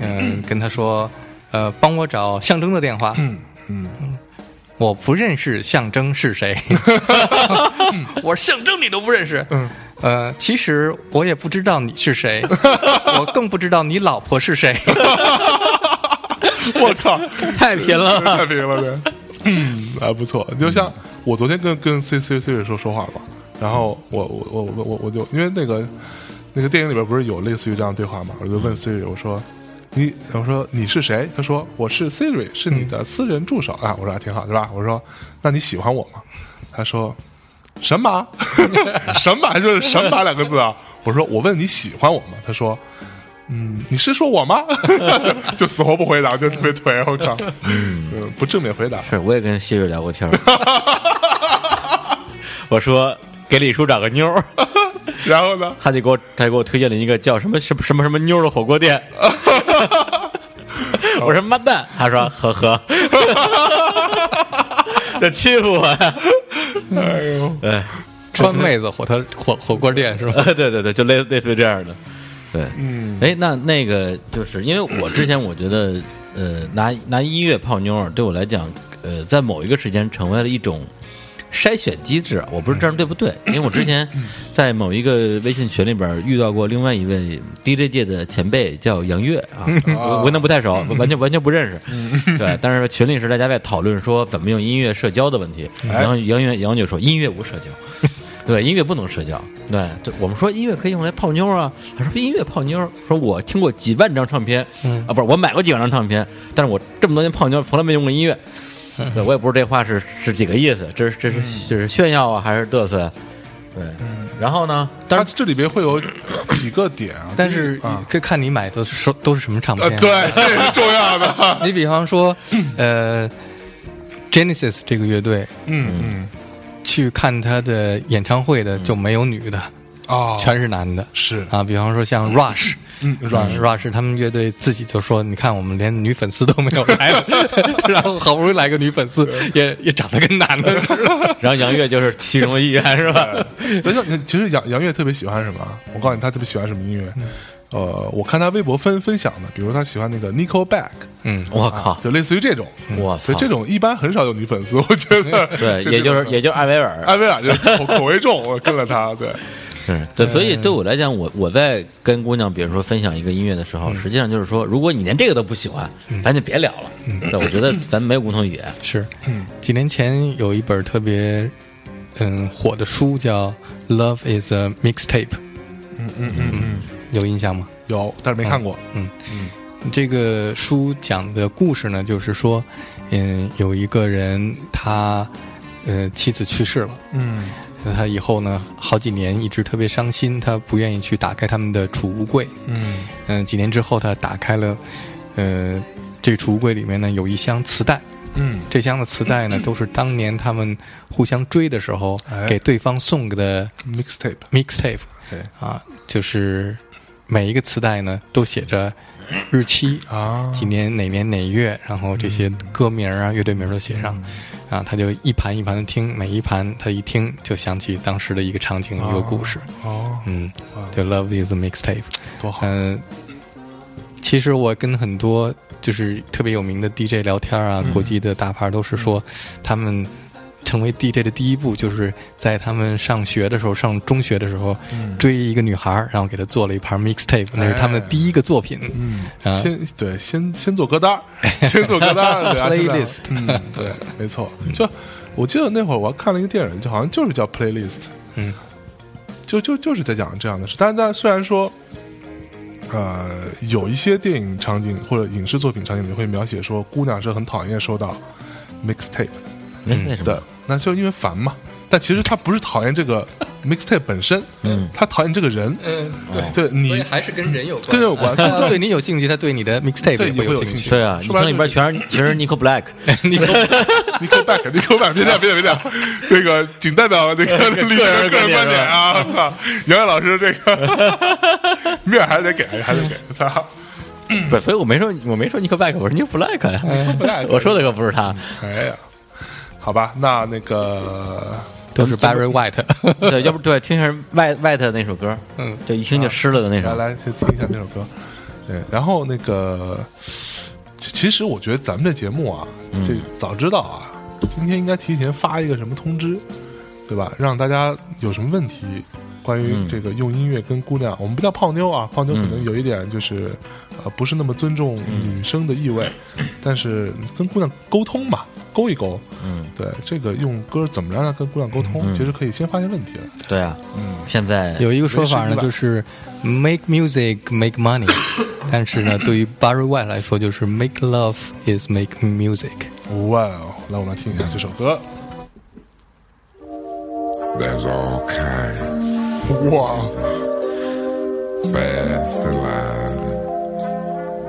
嗯跟他说，呃帮我找象征的电话，嗯嗯，我不认识象征是谁，我说象征你都不认识，嗯，呃，其实我也不知道你是谁，我更不知道你老婆是谁，我靠，太贫了，太平了，对，嗯，还不错。就像我昨天跟跟 C C C 说说话嘛，然后我我我我我我就因为那个那个电影里边不是有类似于这样的对话嘛，我就问 Siri 我说你我说你是谁？他说我是 Siri，是你的私人助手、啊。我说还挺好，对吧？我说那你喜欢我吗？他说神马，神马就是 神马两个字啊？我说我问你喜欢我吗？他说。嗯，你是说我吗？就死活不回答，就特别颓。我靠，嗯，不正面回答。是，我也跟希瑞聊过天儿。我说给李叔找个妞儿，然后呢？他就给我他就给我推荐了一个叫什么什么什么什么妞儿的火锅店。我说妈蛋，他说呵呵，这欺负我呀！哎呦，哎，川妹子火锅火火锅店是吧？对对对，就类类似于这样的。对，嗯，哎，那那个就是因为我之前我觉得，呃，拿拿音乐泡妞儿对我来讲，呃，在某一个时间成为了一种筛选机制。我不知道这样对不对，因为我之前在某一个微信群里边遇到过另外一位 DJ 界的前辈，叫杨越啊，我我跟他不太熟，完全完全不认识。对，但是群里是大家在讨论说怎么用音乐社交的问题，然后杨越杨越说音乐无社交。对，音乐不能社交。对，就我们说音乐可以用来泡妞啊。他说音乐泡妞，说我听过几万张唱片，啊，不是我买过几万张唱片，但是我这么多年泡妞从来没用过音乐。对，我也不知道这话是是几个意思，这是这是这是炫耀啊，还是嘚瑟？对，然后呢？它这里边会有几个点啊，但是啊，可以看你买的是都是什么唱片。呃，对，这是重要的。你比方说，呃，Genesis 这个乐队嗯嗯去看他的演唱会的就没有女的，啊，全是男的是啊。比方说像 Rush。嗯 Rush Rush 他们乐队自己就说：“你看，我们连女粉丝都没有来，然后好不容易来个女粉丝，也也长得跟男的似的。然后杨越就是其中的一员，是吧？等等，其实杨杨越特别喜欢什么？我告诉你，他特别喜欢什么音乐。呃，我看他微博分分享的，比如他喜欢那个 Nickelback，嗯，我靠，就类似于这种。我操所以这种一般很少有女粉丝，我觉得。对，也就是也就是艾薇儿，艾薇儿就是口口味重，我跟了他。对，是对，所以对我来讲，我我在跟姑娘，比如说分享一个音乐的时候，实际上就是说，如果你连这个都不喜欢，咱就别聊了。对，我觉得咱没有共同语言。是。几年前有一本特别嗯火的书叫《Love Is a Mixtape》，嗯嗯嗯嗯，有印象吗？有，但是没看过。嗯嗯这个书讲的故事呢，就是说，嗯，有一个人他呃妻子去世了，嗯那他以后呢好几年一直特别伤心，他不愿意去打开他们的储物柜。嗯。嗯，几年之后他打开了，呃，这储物柜里面呢有一箱磁带，嗯。这箱的磁带呢 都是当年他们互相追的时候哎。给对方送的，mixtape，mixtape 对。啊，就是每一个磁带呢都写着日期啊，几年哪年哪月，然后这些歌名儿啊、乐队名儿都写上，啊，他就一盘一盘的听，每一盘他一听就想起当时的一个场景、一个故事，哦，嗯哇，就 Love is a mixtape，多好。嗯、其实我跟很多就是特别有名的 DJ 聊天啊，国际的大牌都是说他们。成为 DJ 的第一步，就是在他们上学的时候，上中学的时候，追一个女孩，然后给她做了一盘 mixtape，那是他们的第一个作品。嗯，啊。先对，先先做歌单，先做歌单 Playlist 嗯，对，没错。就我记得那会儿我还看了一个电影，就好像就是叫 Playlist，嗯，就就就是在讲这样的事。但是但虽然说，呃，有一些电影场景或者影视作品场景里会描写说，姑娘是很讨厌收到 mixtape 为为什么？的，那就是因为烦嘛。但其实他不是讨厌这个 mixtape 本身，嗯，他讨厌这个人。嗯，对对你还是跟人有关跟人有关，他对你有兴趣，他对你的 mixtape 也会有兴趣。对啊，你说白了听里边全是全是 Nico Black，你说 Nico Black，Nico Black，别这样别这样别这样，这个仅代表这个李个人个人观点啊！我操，杨洋老师这个面还得给还得给，操！不，所以我没说我没说 Nico Black，我说 Nico Black 呀，Black 我说的可不是他。哎呀，好吧，那那个都是 Barry White，对，要不对，听一下 White White 那首歌，嗯，就一听就湿了的那首。来来先听一下那首歌，对，然后那个其其实我觉得咱们这节目啊，这早知道啊，今天应该提前发一个什么通知，对吧？让大家有什么问题，关于嗯这个用音乐跟姑娘，我们不叫泡妞啊，泡妞可能有一点就是、呃不是那么尊重女生的意味，但是跟姑娘沟通嘛，勾一勾，嗯，对这个用歌怎么让她跟姑娘沟通，嗯其实可以先发现问题了，对啊，嗯，现在有一个说法呢，就是 make music make money，但是呢，对于 Barry White 来说，就是 make love is make music。哇哦，来我们来听一下这首歌，There's all kinds, 哇，fast and loud,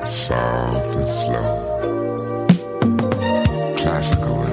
soft and slow, classical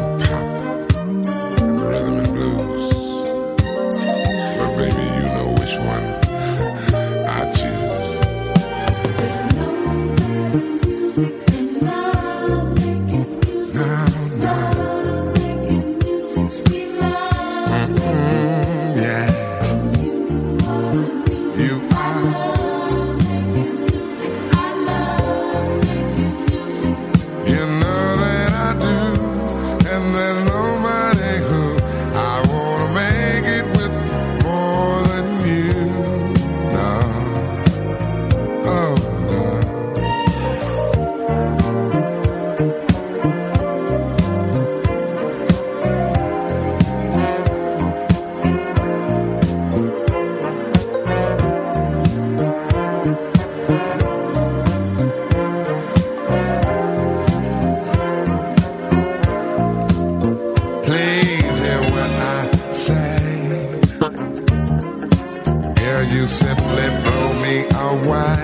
you simply blow me away.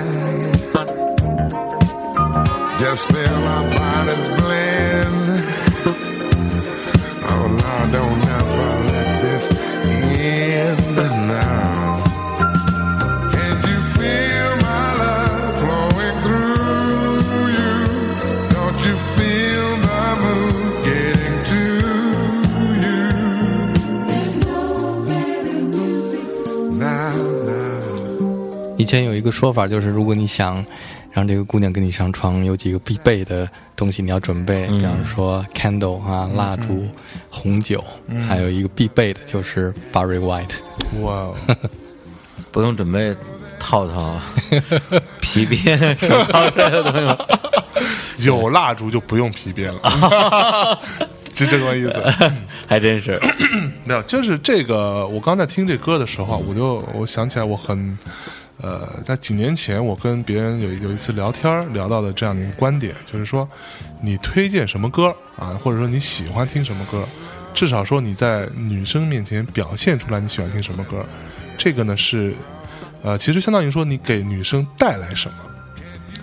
Just feel my body's blend. 前有一个说法，就是如果你想让这个姑娘跟你上床，有几个必备的东西你要准备，比方说 candle 啊、蜡烛、红酒，还有一个必备的就是 Barry White。哇哦，不用准备套套、皮鞭、什么的东西吗？有蜡烛就不用皮鞭了，是这个意思。还真是，没有，就是这个。我刚在听这歌的时候啊，我就我想起来，我很呃，在几年前我跟别人有有一次聊天聊到的这样的一个观点，就是说，你推荐什么歌啊，或者说你喜欢听什么歌，至少说你在女生面前表现出来你喜欢听什么歌，这个呢是呃，其实相当于说你给女生带来什么。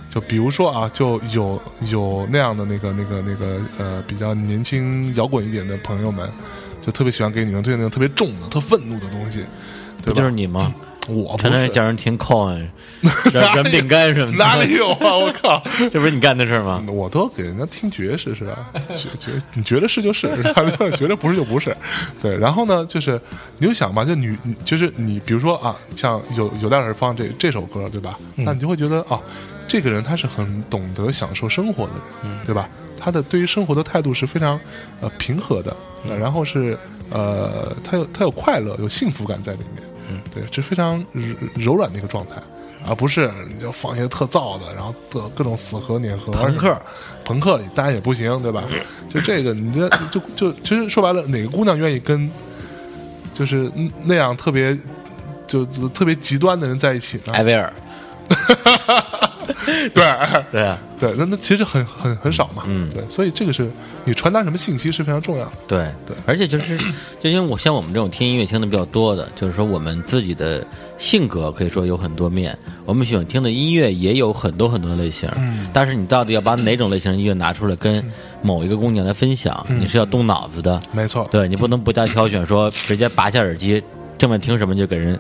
就比如说啊，就有有那样的那个那个那个呃比较年轻摇滚一点的朋友们，就特别喜欢给女生推荐那种特别重的、特愤怒的东西，对吧？就是你吗？我不常常是叫人听软 饼干什么的，哪里有啊？我靠！这不是你干的事儿吗？我都给人家听爵士是吧？觉觉你觉得是就是，觉得不是就不是。对，然后呢，就是你就想吧，就女，你就是你，比如说啊，像有有代老师放这这首歌，对吧？那你就会觉得啊，这个人他是很懂得享受生活的人，对吧？他的对于生活的态度是非常呃平和的，呃然后是呃，他有他有快乐，有幸福感在里面，嗯，对，这非常柔柔软的一个状态。而不是你就放一些特燥的，然后的各种死核碾核朋克，朋克里当然也不行，对吧？就这个，你这就就其实说白了，哪个姑娘愿意跟就是那样特别就特别极端的人在一起呢？艾薇儿，对对啊，对，那那其实很很很少嘛，嗯对，所以这个是你传达什么信息是非常重要的。对对而且就是，就因为我像我们这种听音乐听的比较多的，就是说我们自己的性格可以说有很多面，我们喜欢听的音乐也有很多很多类型。嗯，但是你到底要把哪种类型的音乐拿出来跟某一个姑娘来分享，你是要动脑子的。没错，对你不能不加挑选，说直接拔下耳机，正面听什么就给人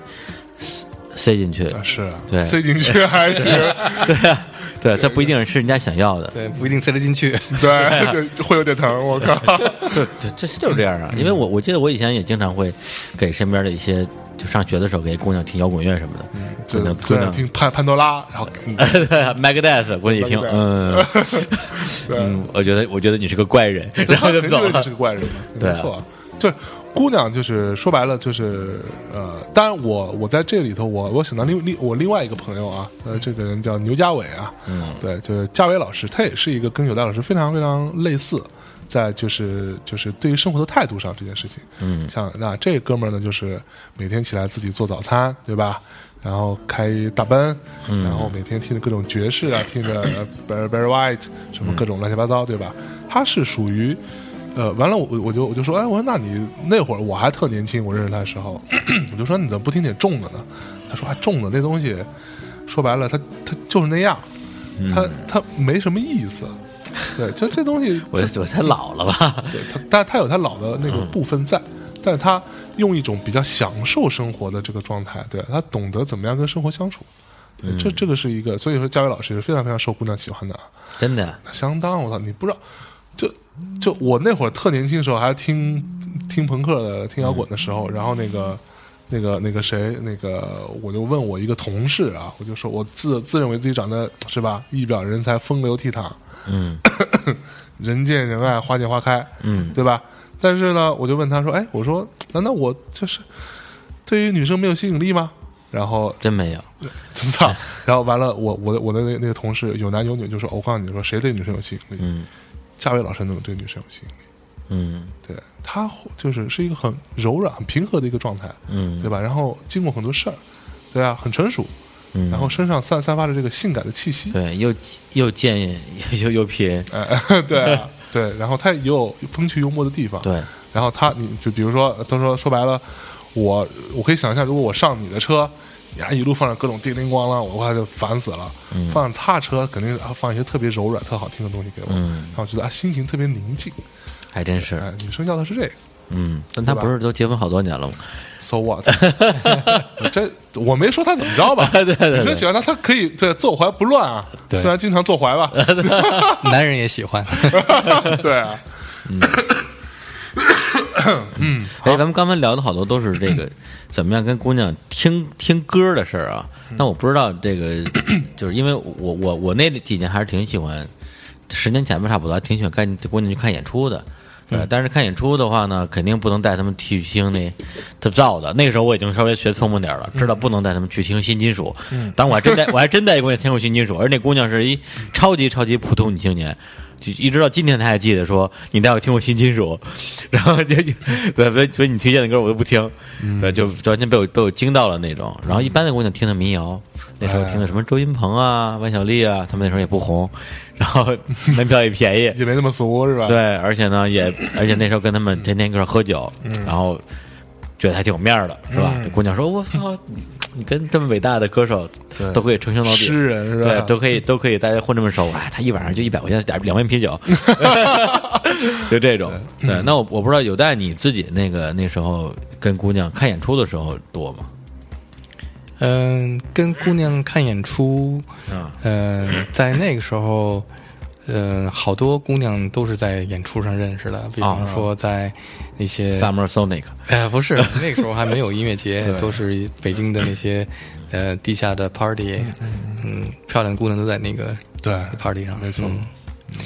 塞塞进去。是啊对塞进去还行，对啊，对，它不一定是人家想要的。对，不一定塞得进去。对对，会有点疼，我靠，对对，这就是这样啊。因为我我记得我以前也经常会给身边的一些，就上学的时候给姑娘听摇滚乐什么的，就姑娘姑娘听潘潘多拉，然后嗯 Megadeth，估计一听，嗯嗯，我觉得我觉得你是个怪人，然后就走了你是。个怪人没错，就是姑娘，就是说白了，就是呃，当然我我在这里头，我我想到另另我另外一个朋友啊，呃，这个人叫牛家伟啊，嗯，对，就是嘉伟老师，他也是一个跟有代老师非常非常类似，在就是就是对于生活的态度上这件事情，嗯。像那这哥们儿呢，就是每天起来自己做早餐，对吧？然后开一大奔，嗯。然后每天听着各种爵士啊，听着呃 Barry Barry White 什么各种乱七八糟，对吧？他是属于，呃，完了我我我就我就说，哎，我说那你那会儿我还特年轻，我认识他的时候，我就说你怎么不听点重的呢？他说，还重的那东西，说白了，他他就是那样，他他没什么意思。对，就这东西，我我才老了吧？对他，但他有他老的那个部分在，但是他用一种比较享受生活的这个状态，对他懂得怎么样跟生活相处。对这这个是一个，所以说嘉伟老师是非常非常受姑娘喜欢的啊，真的，相当我操，你不知道，就就我那会儿特年轻的时候，还听听朋克的、听摇滚的时候，然后那个那个那个谁，那个我就问我一个同事啊，我就说我自自认为自己长得是吧，一表人才，风流倜傥，嗯 人见人爱，花见花开，嗯对吧？但是呢，我就问他说：“哎，我说难道我就是对于女生没有吸引力吗？”然后真没有。操，然后完了，我我的我的那那个同事有男有女，就说：“我告诉你说，谁对女生有吸引力？嗯嘉伟老师能对女生有吸引力。嗯。对他就是是一个很柔软、很平和的一个状态，嗯，对吧？然后经过很多事儿，对啊，很成熟，嗯。然后身上散散发着这个性感的气息，对，又又贱又又贫，哎，对啊，对，然后他也有风趣幽默的地方，对，然后他，你就比如说，他说说白了，我我可以想象，如果我上你的车，呀，一路放着各种叮叮咣啷，我快就烦死了。放上他车，肯定啊放一些特别柔软、特好听的东西给我，嗯让我觉得啊心情特别宁静。还真是。哎，女生要的是这个嗯，但他不是都结婚好多年了吗？，so what？这我没说他怎么着吧？对对对女生喜欢他，他可以对坐怀不乱啊，对虽然经常坐怀吧。男人也喜欢。对啊，哎，咱们刚才聊的好多都是这个怎么样跟姑娘听听歌的事儿啊。那我不知道这个，就是因为我我我那几年还是挺喜欢，十年前吧差不多，还挺喜欢跟姑娘去看演出的。对，但是看演出的话呢，肯定不能带他们去听那特燥的。那个时候我已经稍微学聪明点儿了，知道不能带他们去听新金属。嗯，但我还真带，我还真带一姑娘听过新金属，而那姑娘是一超级超级普通女青年。就一直到今天，他还记得说你带我听过新金属，然后就对，所以所以你推荐的歌我都不听，对，就就完全被我被我惊到了那种。然后一般的姑娘听的民谣，那时候听的什么周云鹏啊、万晓利啊，他们那时候也不红，然后门票也便宜，也没那么俗是吧？对，而且呢，也而且那时候跟他们天天一块喝酒，然后觉得还挺有面儿的，是吧？这姑娘说：“我操，你你跟这么伟大的歌手都可以称兄道弟，诗人是吧？对，都可以都可以，大家混这么熟，哎，他一晚上就一百块钱点两瓶啤酒，就这种。对，那我我不知道有带你自己那个那时候跟姑娘看演出的时候多吗？嗯，跟姑娘看演出，啊，嗯，在那个时候，嗯，好多姑娘都是在演出上认识的，比方说在那些 Summer Sonic，哎，不是，那个时候还没有音乐节，都是北京的那些呃地下的 party，嗯，漂亮的姑娘都在那个对，party 上，没错。嗯。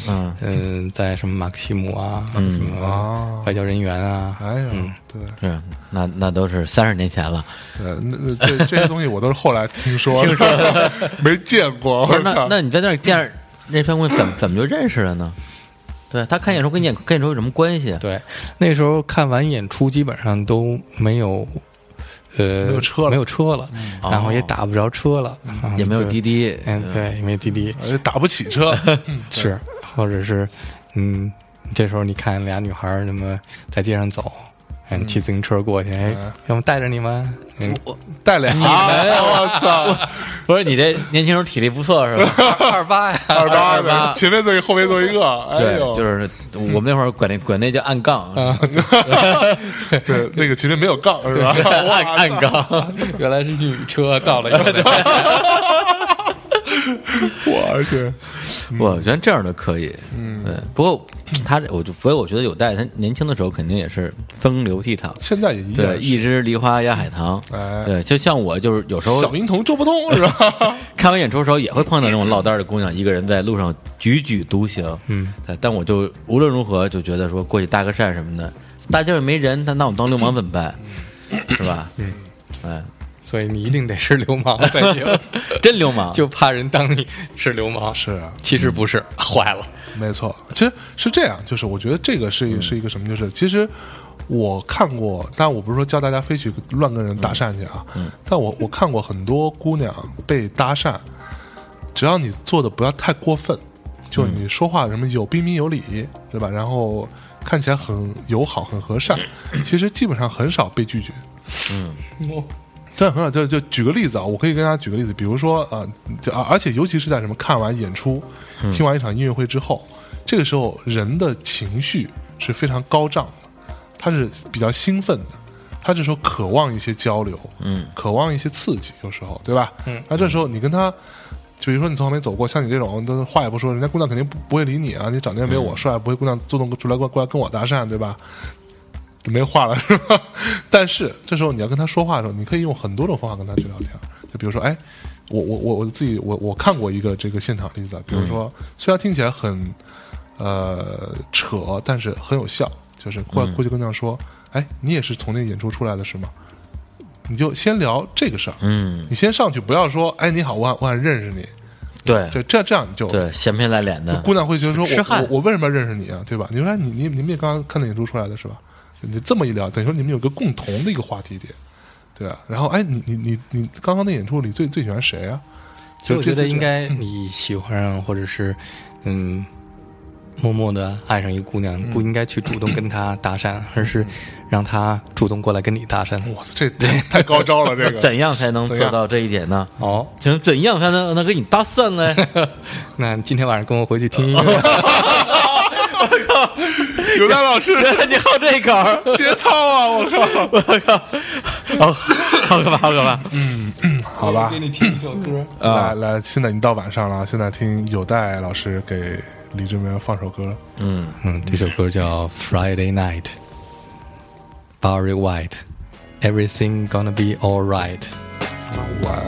嗯。嗯，在什么马克西姆啊，什么啊外交人员啊，哎呀嗯，对。是，那那都是三十年前了。对，那那这这些东西我都是后来听说的，没见过。不是，那那你在那儿见那票姑娘怎么 怎么就认识了呢？对他看演出跟演跟演出有什么关系？啊对，那时候看完演出基本上都没有。呃，没有车了没有车了，然后也打不着车了，啊也没有滴滴，嗯，对，也没有滴滴，哎打不起车，是，或者是，嗯，这时候你看俩女孩儿那么在街上走，嗯，骑自行车过去，哎嗯，要不带着你们，我，带俩，你们我操，不是你这年轻时候体力不错是吧？二八呀，二八二八，前面坐一，后面坐一个，哎对，就是我们那会儿管那管那叫暗杠，对那个前面没有杠是吧？暗暗杠。原来是女车到了，我而且 我觉得这样的可以，嗯，对。不过他这，我就所以我觉得有代他年轻的时候肯定也是风流倜傥，现在也一样对，，一枝梨花压海棠，哎对，就像我就是有时候小灵童周不通是吧？看完演出的时候也会碰到那种落单的姑娘，一个人在路上踽踽独行，嗯，对但我就无论如何就觉得说过去搭个讪什么的，大街上没人，他那我当流氓怎么办？是吧？嗯，哎，所以你一定得是流氓 才行，真流氓，就怕人当你是流氓，是啊，其实不是，坏了，没错，其实是这样，就是我觉得这个是一是一个什么，就是其实我看过，但我不是说教大家非去乱跟人搭讪去啊，但我我看过很多姑娘被搭讪，只要你做的不要太过分，就你说话什么有彬彬有礼，对吧？然后看起来很友好、很和善，其实基本上很少被拒绝。对，很好。就就举个例子啊，我可以跟大家举个例子，比如说啊，就而而且尤其是在什么看完演出、听完一场音乐会之后，这个时候人的情绪是非常高涨的，他是比较兴奋的，他这时候渴望一些交流，嗯，渴望一些刺激，有时候对吧？嗯，那这时候你跟他。就比如说你从旁边走过，像你这种，都话也不说，人家姑娘肯定不不会理你啊！你长得也没有我帅，不会姑娘主动出来过过来跟我搭讪，对吧？没话了是吧？但是这时候你要跟他说话的时候，你可以用很多种方法跟他去聊天。就比如说，哎，我我我我自己我我看过一个这个现场例子，比如说，虽然听起来很呃扯，但是很有效。就是过来过去跟他说，哎，你也是从那个演出出来的是吗？你就先聊这个事儿，嗯，你先上去，不要说，哎，你好，我想我想认识你，对这这这样你就对，闲不下来脸的，姑娘会觉得说我我我为什么要认识你啊？对吧？你说哎你你你们也刚刚看那演出出来的是吧？你这么一聊，等于说你们有个共同的一个话题点，对啊。然后哎，你你你你刚刚那演出里最最喜欢谁啊？所以我觉得应该你喜欢上或者是嗯，默默的爱上一个姑娘，不应该去主动跟她搭讪，而是让她主动过来跟你搭讪。哇塞，这太太高招了，这个 怎样才能做到这一点呢？哦，请怎样才能能跟你搭讪呢？那今天晚上跟我回去听音乐。有丹老师 你好这口儿，节操啊！我靠，我靠，好好可怕，好可怕。嗯好吧，给你听一首歌。来来，现在已经到晚上了，现在听有代老师给李志明放首歌。嗯，嗯，这首歌叫《Friday Night》，Barry White，Everything Gonna Be Alright。哇，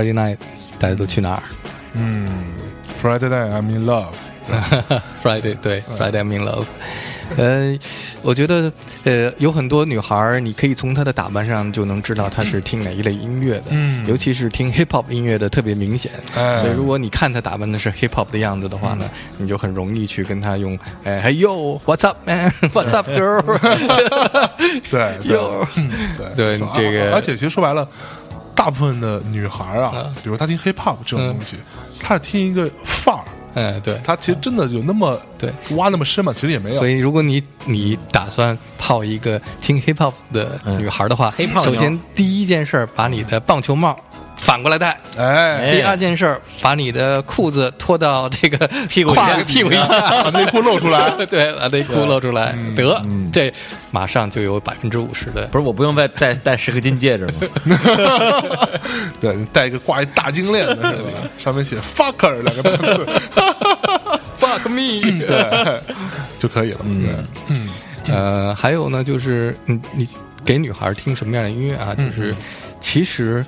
Friday Night，大家都去哪儿嗯，Friday night I'm in love，？Friday 对，Friday I'm in love。呃，我觉得呃，有很多女孩儿，你可以从她的打扮上就能知道她是听哪一类音乐的，嗯尤其是听 hip hop 音乐的特别明显。哎所以如果你看她打扮的是 hip hop 的样子的话呢，你就很容易去跟她用，哎，Hey yo，What's up man？What's up girl？对对 对对这个而而且其实说白了，大部分的女孩啊，比如她听 hip hop 这种东西，她是听一个范儿，哎，对。她其实真的有那么对挖那么深嘛？其实也没有所。以，如果你你打算泡一个听 hip hop 的女孩的话，首先第一件事儿，把你的棒球帽反过来戴；哎，第二件事儿，把你的裤子脱到这个 屁股以下屁股以下，把内裤露出来。对，把内裤露出来，得，这马上就有百分之五十的不是我不用再戴戴十个金戒指吗？对，你戴一个挂一大金链子是吧？上面写 “fucker” 两个单词，fuck me。对，就可以了。对，呃，还有呢，就是你，你给女孩听什么样的音乐啊？就是其实，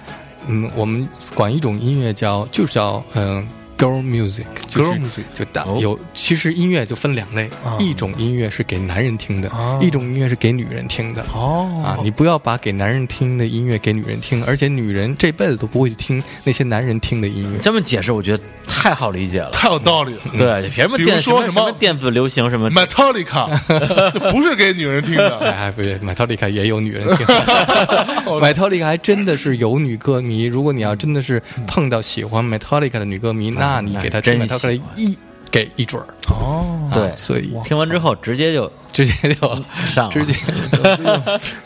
嗯，我们管一种音乐叫就叫嗯、girl music，就是 Girl music 就大有其实音乐就分两类，啊一种音乐是给男人听的，啊一种音乐是给女人听的。哦啊，你不要把给男人听的音乐给女人听，而且女人这辈子都不会去听那些男人听的音乐。这么解释，我觉得太好理解了。太有道理了。对，什么比如电什说什么么电子流行什么，Metallica 这不是给女人听的，哎，不对，Metallica 也有女人听，Metallica 还真的是有女歌迷。如果你要真的是碰到喜欢 Metallica 的女歌迷，那你给她听真 Metallica 一给一准儿。哦，对啊所以听完之后直接就直接就上了直接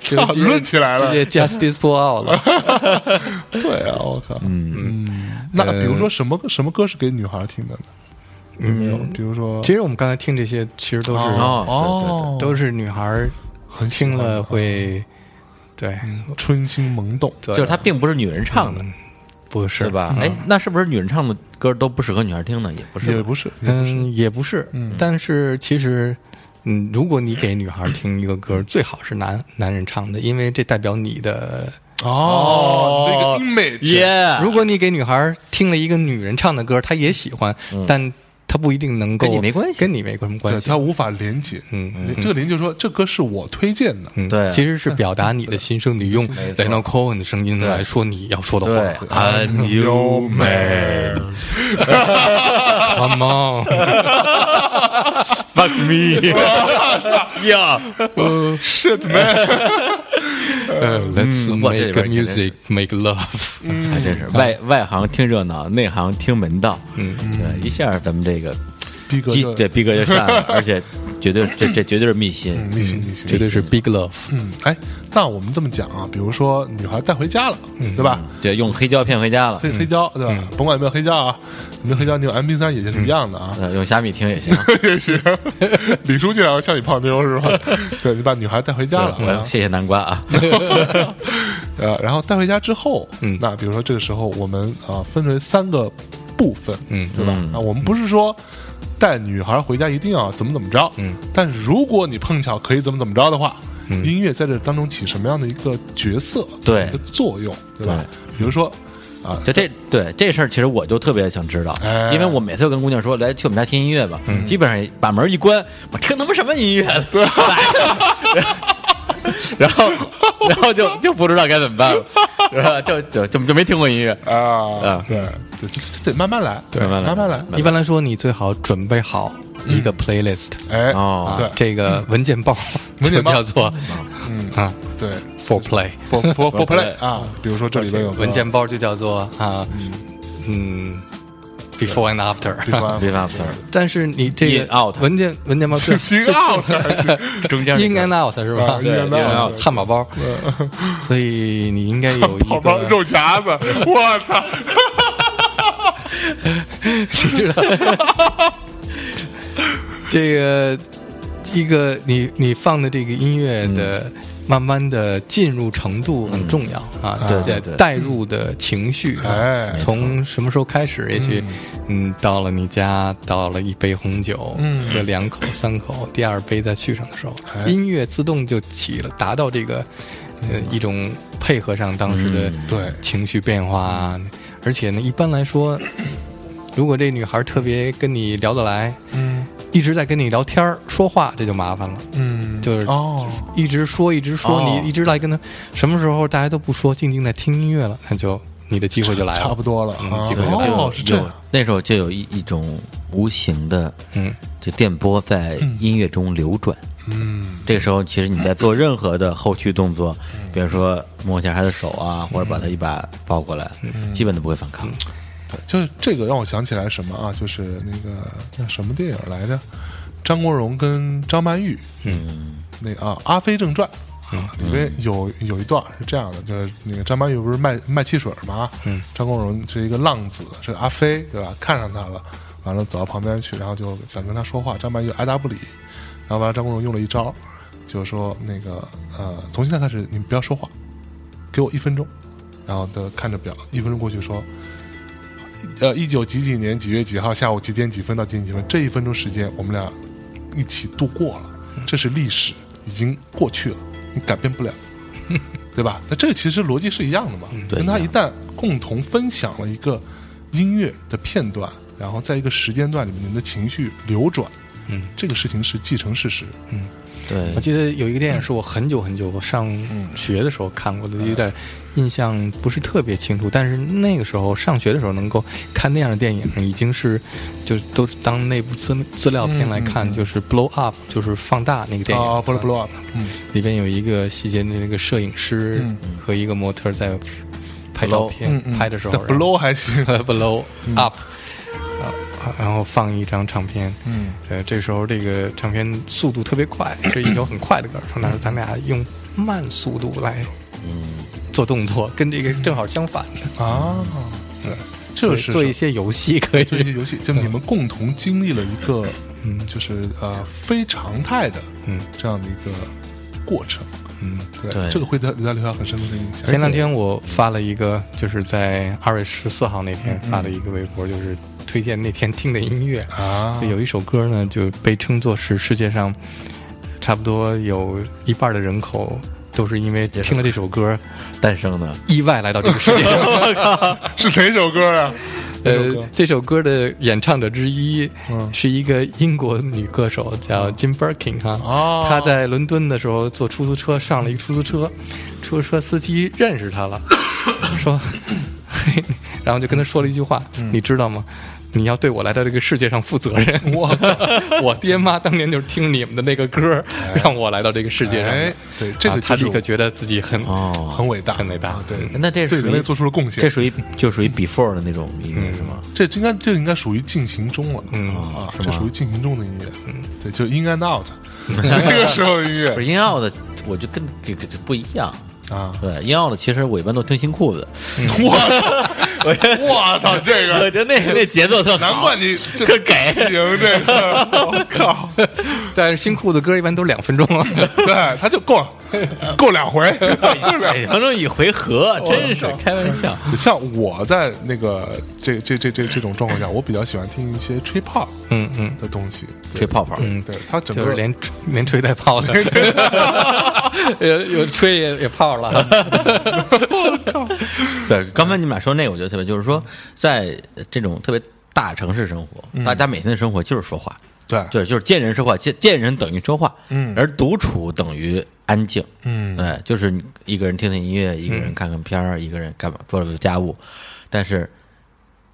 就讨论起来了直。接 Justice for All 了。对啊，我靠。嗯，那比如说什么什么歌是给女孩听的呢？有没有？比如说，其实我们刚才听这些，其实都是哦哦，都是女孩听了会，对春心萌动。对，就是它并不是女人唱的，嗯不是对吧？哎，那是不是女人唱的歌都不适合女孩听呢？也不是，也不是，也不是，嗯，也不是，但是其实，嗯，如果你给女孩听一个歌，最好是男男人唱的，因为这代表你的。哦，那个 image，耶，如果你给女孩听了一个女人唱的歌，她也喜欢，但她不一定能够跟你没关系。跟你没什么关系。她无法连接。嗯嗯这个连接说这歌是我推荐的，嗯，对。其实是表达你的心声，你用 Leonard Cohen 的声音来说你要说的对。话。I'm you man，Come on，fuck me！Yeah！Shit man，呃，Let's 嗯哇这里 make 边 music, make love。还真是外外行听热闹，内行听门道。嗯，对，一下咱们这个基逼格就对逼格就上了，而且绝对这这绝对是密信。密信密信，绝对是 big love。嗯，哎，那我们这么讲啊，比如说女孩带回家了，对吧？对，用黑胶骗回家了，黑黑胶对吧？甭管有没有黑胶啊，有没有黑胶，你有 M P 三也是一样的啊，呃，用虾米听也行。也行。李书记好像像你泡妞是吧？对你把女孩带回家了，谢谢南瓜啊。呃，然后带回家之后，嗯那比如说这个时候我们啊、分为三个部分，嗯对吧？嗯啊，我们不是说带女孩回家一定要怎么怎么着，嗯，但是如果你碰巧可以怎么怎么着的话，音乐在这当中起什么样的一个角色，对。一个作用，对吧？比如说啊，就这对这事儿，其实我就特别想知道，哎。因为我每次跟姑娘说来去我们家听音乐吧，基本上把门一关，我听他妈什么音乐？对，然后然后就就不知道该怎么办了，然后就就就就没听过音乐。啊啊，对，对，这这得慢慢来，对慢慢来慢慢来，一般来说，你最好准备好一个 playlist，哎，哦对啊，这个文件包文件包 就叫做嗯啊对 for play，，for for for play 啊，比如说这里边有个文件包就叫做啊嗯 before and after，before after. 但是你这个 out 文件文件包最行 out 还是？中间 in and out 是吧？啊？，in and out 汉堡包，所以你应该有一个 肉夹子，我操！你知道，这个一个你你放的这个音乐的慢慢的进入程度很重要啊，对对对。带入的情绪，哎从什么时候开始？也许嗯，到了你家，到了一杯红酒，嗯。喝两口三口，第二杯再续上的时候，哎。音乐自动就起了，达到这个呃一种配合上当时的对。情绪变化啊，而且呢，一般来说，如果这女孩特别跟你聊得来，嗯一直在跟你聊天儿说话，这就麻烦了。嗯，就是哦，一直说，一直说，哦。你一直来跟他，什么时候大家都不说，静静在听音乐了，那就你的机会就来了。差不多了。嗯啊基本就上哦，是这有样，那时候就有一一种无形的嗯，就电波在音乐中流转。嗯。这个时候，其实你在做任何的后续动作，比如说摸一下他的手啊，或者把他一把抱过来，基本都不会反抗。对，就是这个让我想起来什么啊？就是那个那什么电影来着？张国荣跟张曼玉嗯那个啊，《阿飞正传》啊，里面有有一段是这样的，就是那个张曼玉不是卖卖汽水吗，嗯，张国荣是一个浪子，是个阿飞，对吧？看上他了，完了走到旁边去，然后就想跟他说话，张曼玉爱答不理，然后完了张国荣用了一招，就是说那个呃，从现在开始你们不要说话，给我一分钟，然后他看着表，一分钟过去说。呃，一九几几年几月几号下午几点几分到几点几分，这一分钟时间我们俩一起度过了，这是历史，已经过去了，你改变不了，对吧？那这个其实逻辑是一样的嘛。跟他一旦共同分享了一个音乐的片段，然后在一个时间段里面，你们的情绪流转，嗯，这个事情是既成事实。对。我，记得有一个电影是我很久很久我上学的时候看过的，有点印象不是特别清楚，但是那个时候上学的时候能够看那样的电影，已经是就都是当内部资资料片来看，就是 blow up，就是放大那个电影哦，blow blow up，嗯。里边有一个细节，那个摄影师嗯和一个模特在拍照片嗯嗯，拍的时候这 blow 还行，blow up，呃然后放一张唱片，嗯呃，这时候这个唱片速度特别快，是一首很快的歌。说那咱俩用慢速度来做动作，跟这个正好相反的。啊，对，这是做一些游戏可以。做一些游戏，就你们共同经历了一个，嗯就是呃非常态的嗯这样的一个过程。嗯。对，对这个会在留下留下很深刻的印象。前两天我发了一个，就是在二月十四号那天发了一个微博，就是推荐那天听的音乐。啊，就有一首歌呢，就被称作是世界上差不多有一半的人口都是因为听了这首歌诞生的意外来到这个世界上。是哪首歌啊？呃，这首歌的演唱者之一嗯是一个英国女歌手，叫 Jim Birkin 哈。哦她在伦敦的时候坐出租车，上了一个出租车，出租车司机认识她了，说，嘿然后就跟他说了一句话：“嗯你知道吗？你要对我来到这个世界上负责任。我 我爹妈当年就是听你们的那个歌，让我来到这个世界上。哎，对，这个啊她就是立刻觉得自己很哦，很伟大，很伟大啊对，那这是对人类做出了贡献这。属于就属于 before 的那种音乐是吗？这应该这应该属于进行中了，嗯啊，这属于进行中的音乐，嗯，对，就 in and out 那个时候音乐不是音奥的，我就跟跟就不一样。啊，对，音奥的其实我一般都听新裤子，我操，我操，这个。我觉得那那节奏特好，难怪你这可给。行这个，我靠，但是新裤子歌一般都两分钟了。对，他就够了，够两回。两分钟一回合，真是开玩笑。像我在那个这这这这这种状况下，我比较喜欢听一些吹泡嗯嗯。的东西，吹泡泡，嗯，对他整个就是连连吹带泡的，有有吹也也泡了。对，刚才你们俩说那个，我觉得特别，就是说，在这种特别大城市生活，大家每天的生活就是说话，对。就是就是见人说话，见见人等于说话，嗯而独处等于安静，嗯。对，就是你一个人听听音乐，一个人看看片儿，一个人干嘛做做家务，但是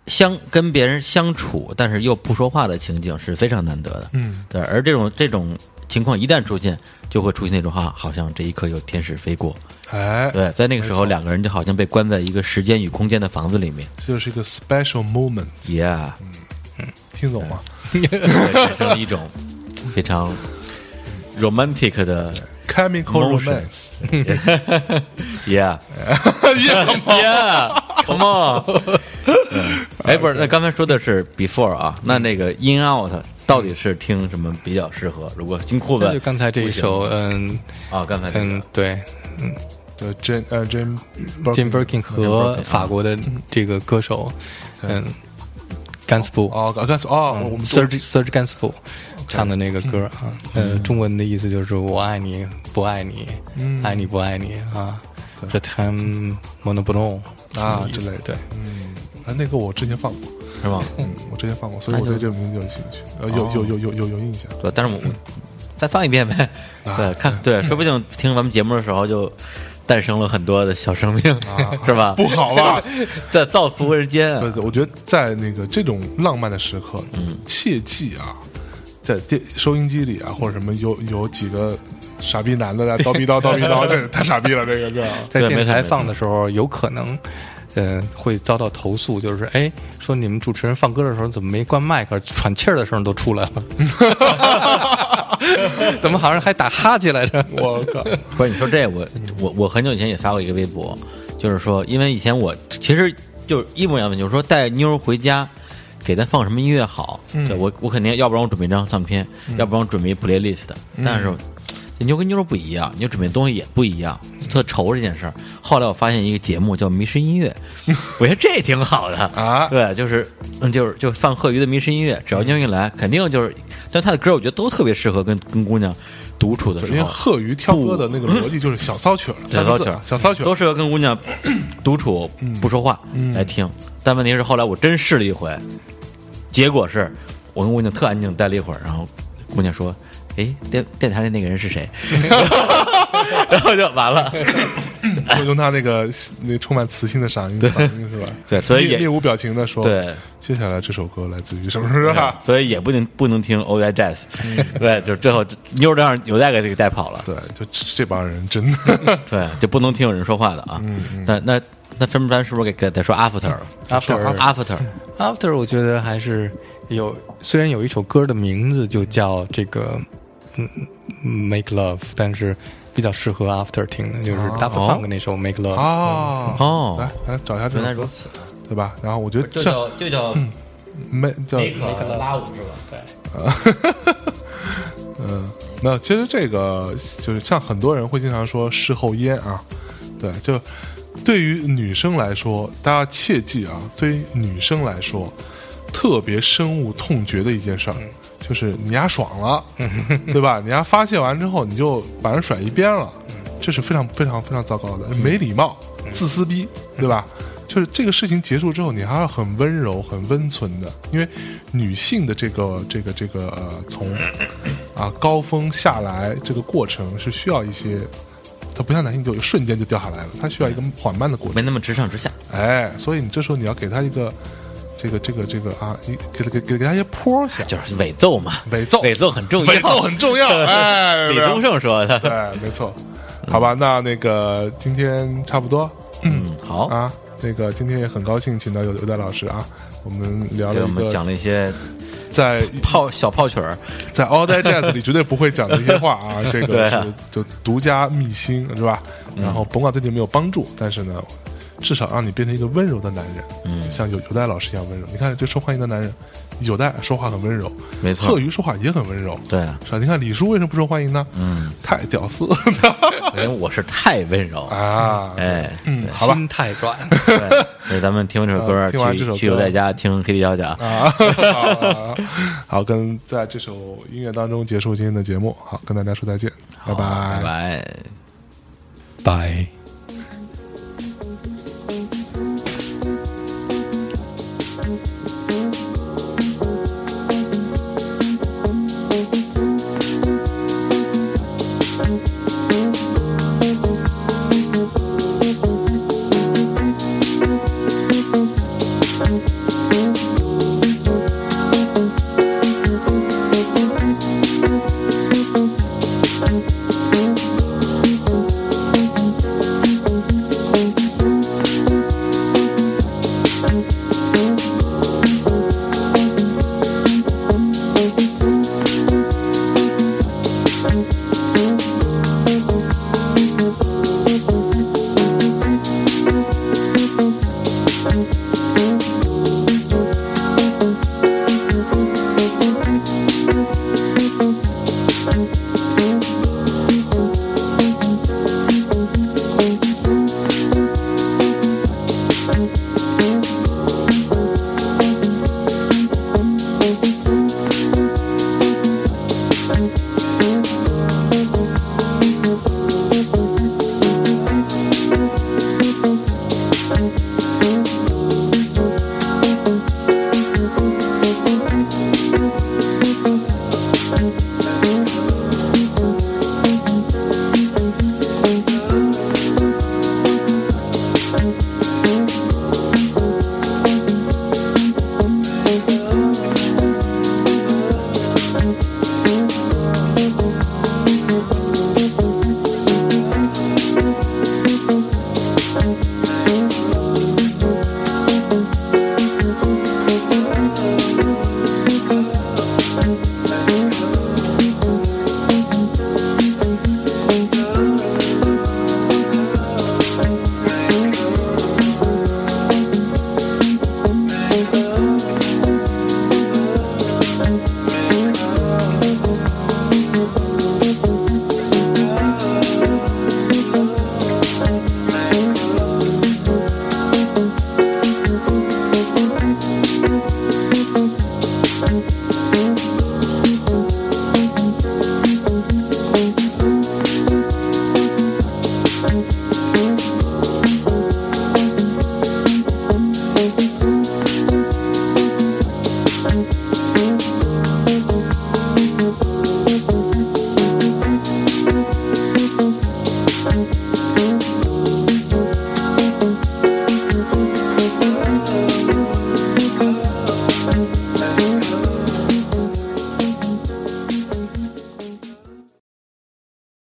相跟别人相处，但是又不说话的情景是非常难得的，嗯。对，而这种这种情况一旦出现，就会出现那种哈，好像这一刻有天使飞过，哎，对，在那个时候，两个人就好像被关在一个时间与空间的房子里面。这就是一个 special moment，，Yeah，听懂吗？产生了一种非常 romantic 的 Chemical romance，Yeah。Yeah，come on。嗯 哎，不是，那刚才说的是 before 啊，那那个 in out 到底是听什么比较适合？如果新裤子就刚才这一首，嗯啊，刚才嗯对，嗯，就，Jim 呃 Jim，Jim Birkin 和法国的这个歌手，嗯，甘斯布，哦，刚才说哦，我们 Serge Serge Gainsbourg 唱的那个歌啊，呃，中文的意思就是我爱你不爱你，爱你不爱你啊，这 time m o n o b o n 啊之类的。对，哎，那个我之前放过，是吧？嗯，我之前放过，所以我对这个名字有兴趣，呃，有有有有有有印象。对，但是我我 再放一遍呗，对，看对，说不定听咱们节目的时候就诞生了很多的小生命，是吧？不好吧？在造福人间啊，对对，我觉得在那个这种浪漫的时刻，嗯，切记啊，在电收音机里啊，或者什么有有几个傻逼男的在叨逼叨 叨逼叨，这太傻逼了，这个这。在电台放的时候，有可能，呃，会遭到投诉，就是哎，说你们主持人放歌的时候怎么没关麦克，喘气儿的声都出来了，怎么好像还打哈欠来着？我靠，不是你说这我我我很久以前也发过一个微博，就是说，因为以前我其实就是一模一样的，就是说带妞儿回家。给她放什么音乐好？对我，我肯定要不然我准备一张唱片，要不然我准备一 playlist。但是这妞跟妞儿不一样，你准备东西也不一样，特愁这件事儿。后来我发现一个节目叫《迷失音乐》，我觉得这挺好的啊对，就是嗯，就是就放贺鱼的迷失音乐，只要妞儿一来，肯定就是，但他的歌我觉得都特别适合跟跟姑娘独处的时候因为候。贺鱼挑歌的那个逻辑就是小骚曲儿，小骚曲小骚曲儿都适合跟姑娘 独处不说话来听。但问题是后来我真试了一回，结果是我跟姑娘特安静待了一会儿，然后姑娘说：“哎，电电台里那个人是谁？” 然后就完了。就用他那个那充满磁性的嗓音对是吧？对所以也面面无表情的说，对，接下来这首歌来自于什么是吧？所以也不能不能听 o l d jazz，对，就最后妞儿让有带给这个带跑了，对，就这这帮人真的对，就不能听有人说话的啊。那那那分不咱是不是给给得说 after 了 After after After 我觉得还是有，虽然有一首歌的名字就叫这个嗯 Make Love，但是比较适合 After 听的，就是 Daft 哦 Punk 那首 Make Love。哦，哦。来来找一下这首，原来如此，对吧？然后我觉得就像叫就叫没叫克拉舞是吧？对，嗯，没有，其实这个就是像很多人会经常说事后烟啊，对，就对于女生来说，大家切记啊，对于女生来说，特别深恶痛绝的一件事儿，就是你丫爽了，对吧？你丫发泄完之后，你就把人甩一边了，这是非常非常非常糟糕的，没礼貌、自私逼，对吧？就是这个事情结束之后，你还要很温柔、很温存的，因为女性的这个、这个、这个呃，从啊高峰下来这个过程是需要一些，它不像男性就瞬间就掉下来了，它需要一个缓慢的过程。没那么直上直下。哎，所以你这时候你要给他一个这个这个这个啊，你给给给给他一些坡下，就是伪奏嘛，伪奏伪奏很重要，伪奏很重要。哎，李宗盛说的。对，没错。好吧，那那个今天差不多嗯，好，啊。那个今天也很高兴请到有有戴老师啊，我们聊给我们讲了一些在泡小泡曲儿，在 All Day Jazz 里绝对不会讲的一些话啊，这个啊是就独家秘辛是吧？然后甭管对你有没有帮助，但是呢，至少让你变成一个温柔的男人，嗯。像有有戴老师一样温柔。你看这受欢迎的男人，有戴说话很温柔，没错。贺鱼说话也很温柔，对啊，是吧？你看李叔为什么不受欢迎呢？嗯，太屌丝。因为我是太温柔，啊！哎，嗯，好吧，心太软，对，所以咱们听这首歌呃，听完这首歌。去去有在家听 Kitty 小姐啊，啊，好，好，跟在这首音乐当中结束今天的节目，好，跟大家说再见，拜。拜拜。拜。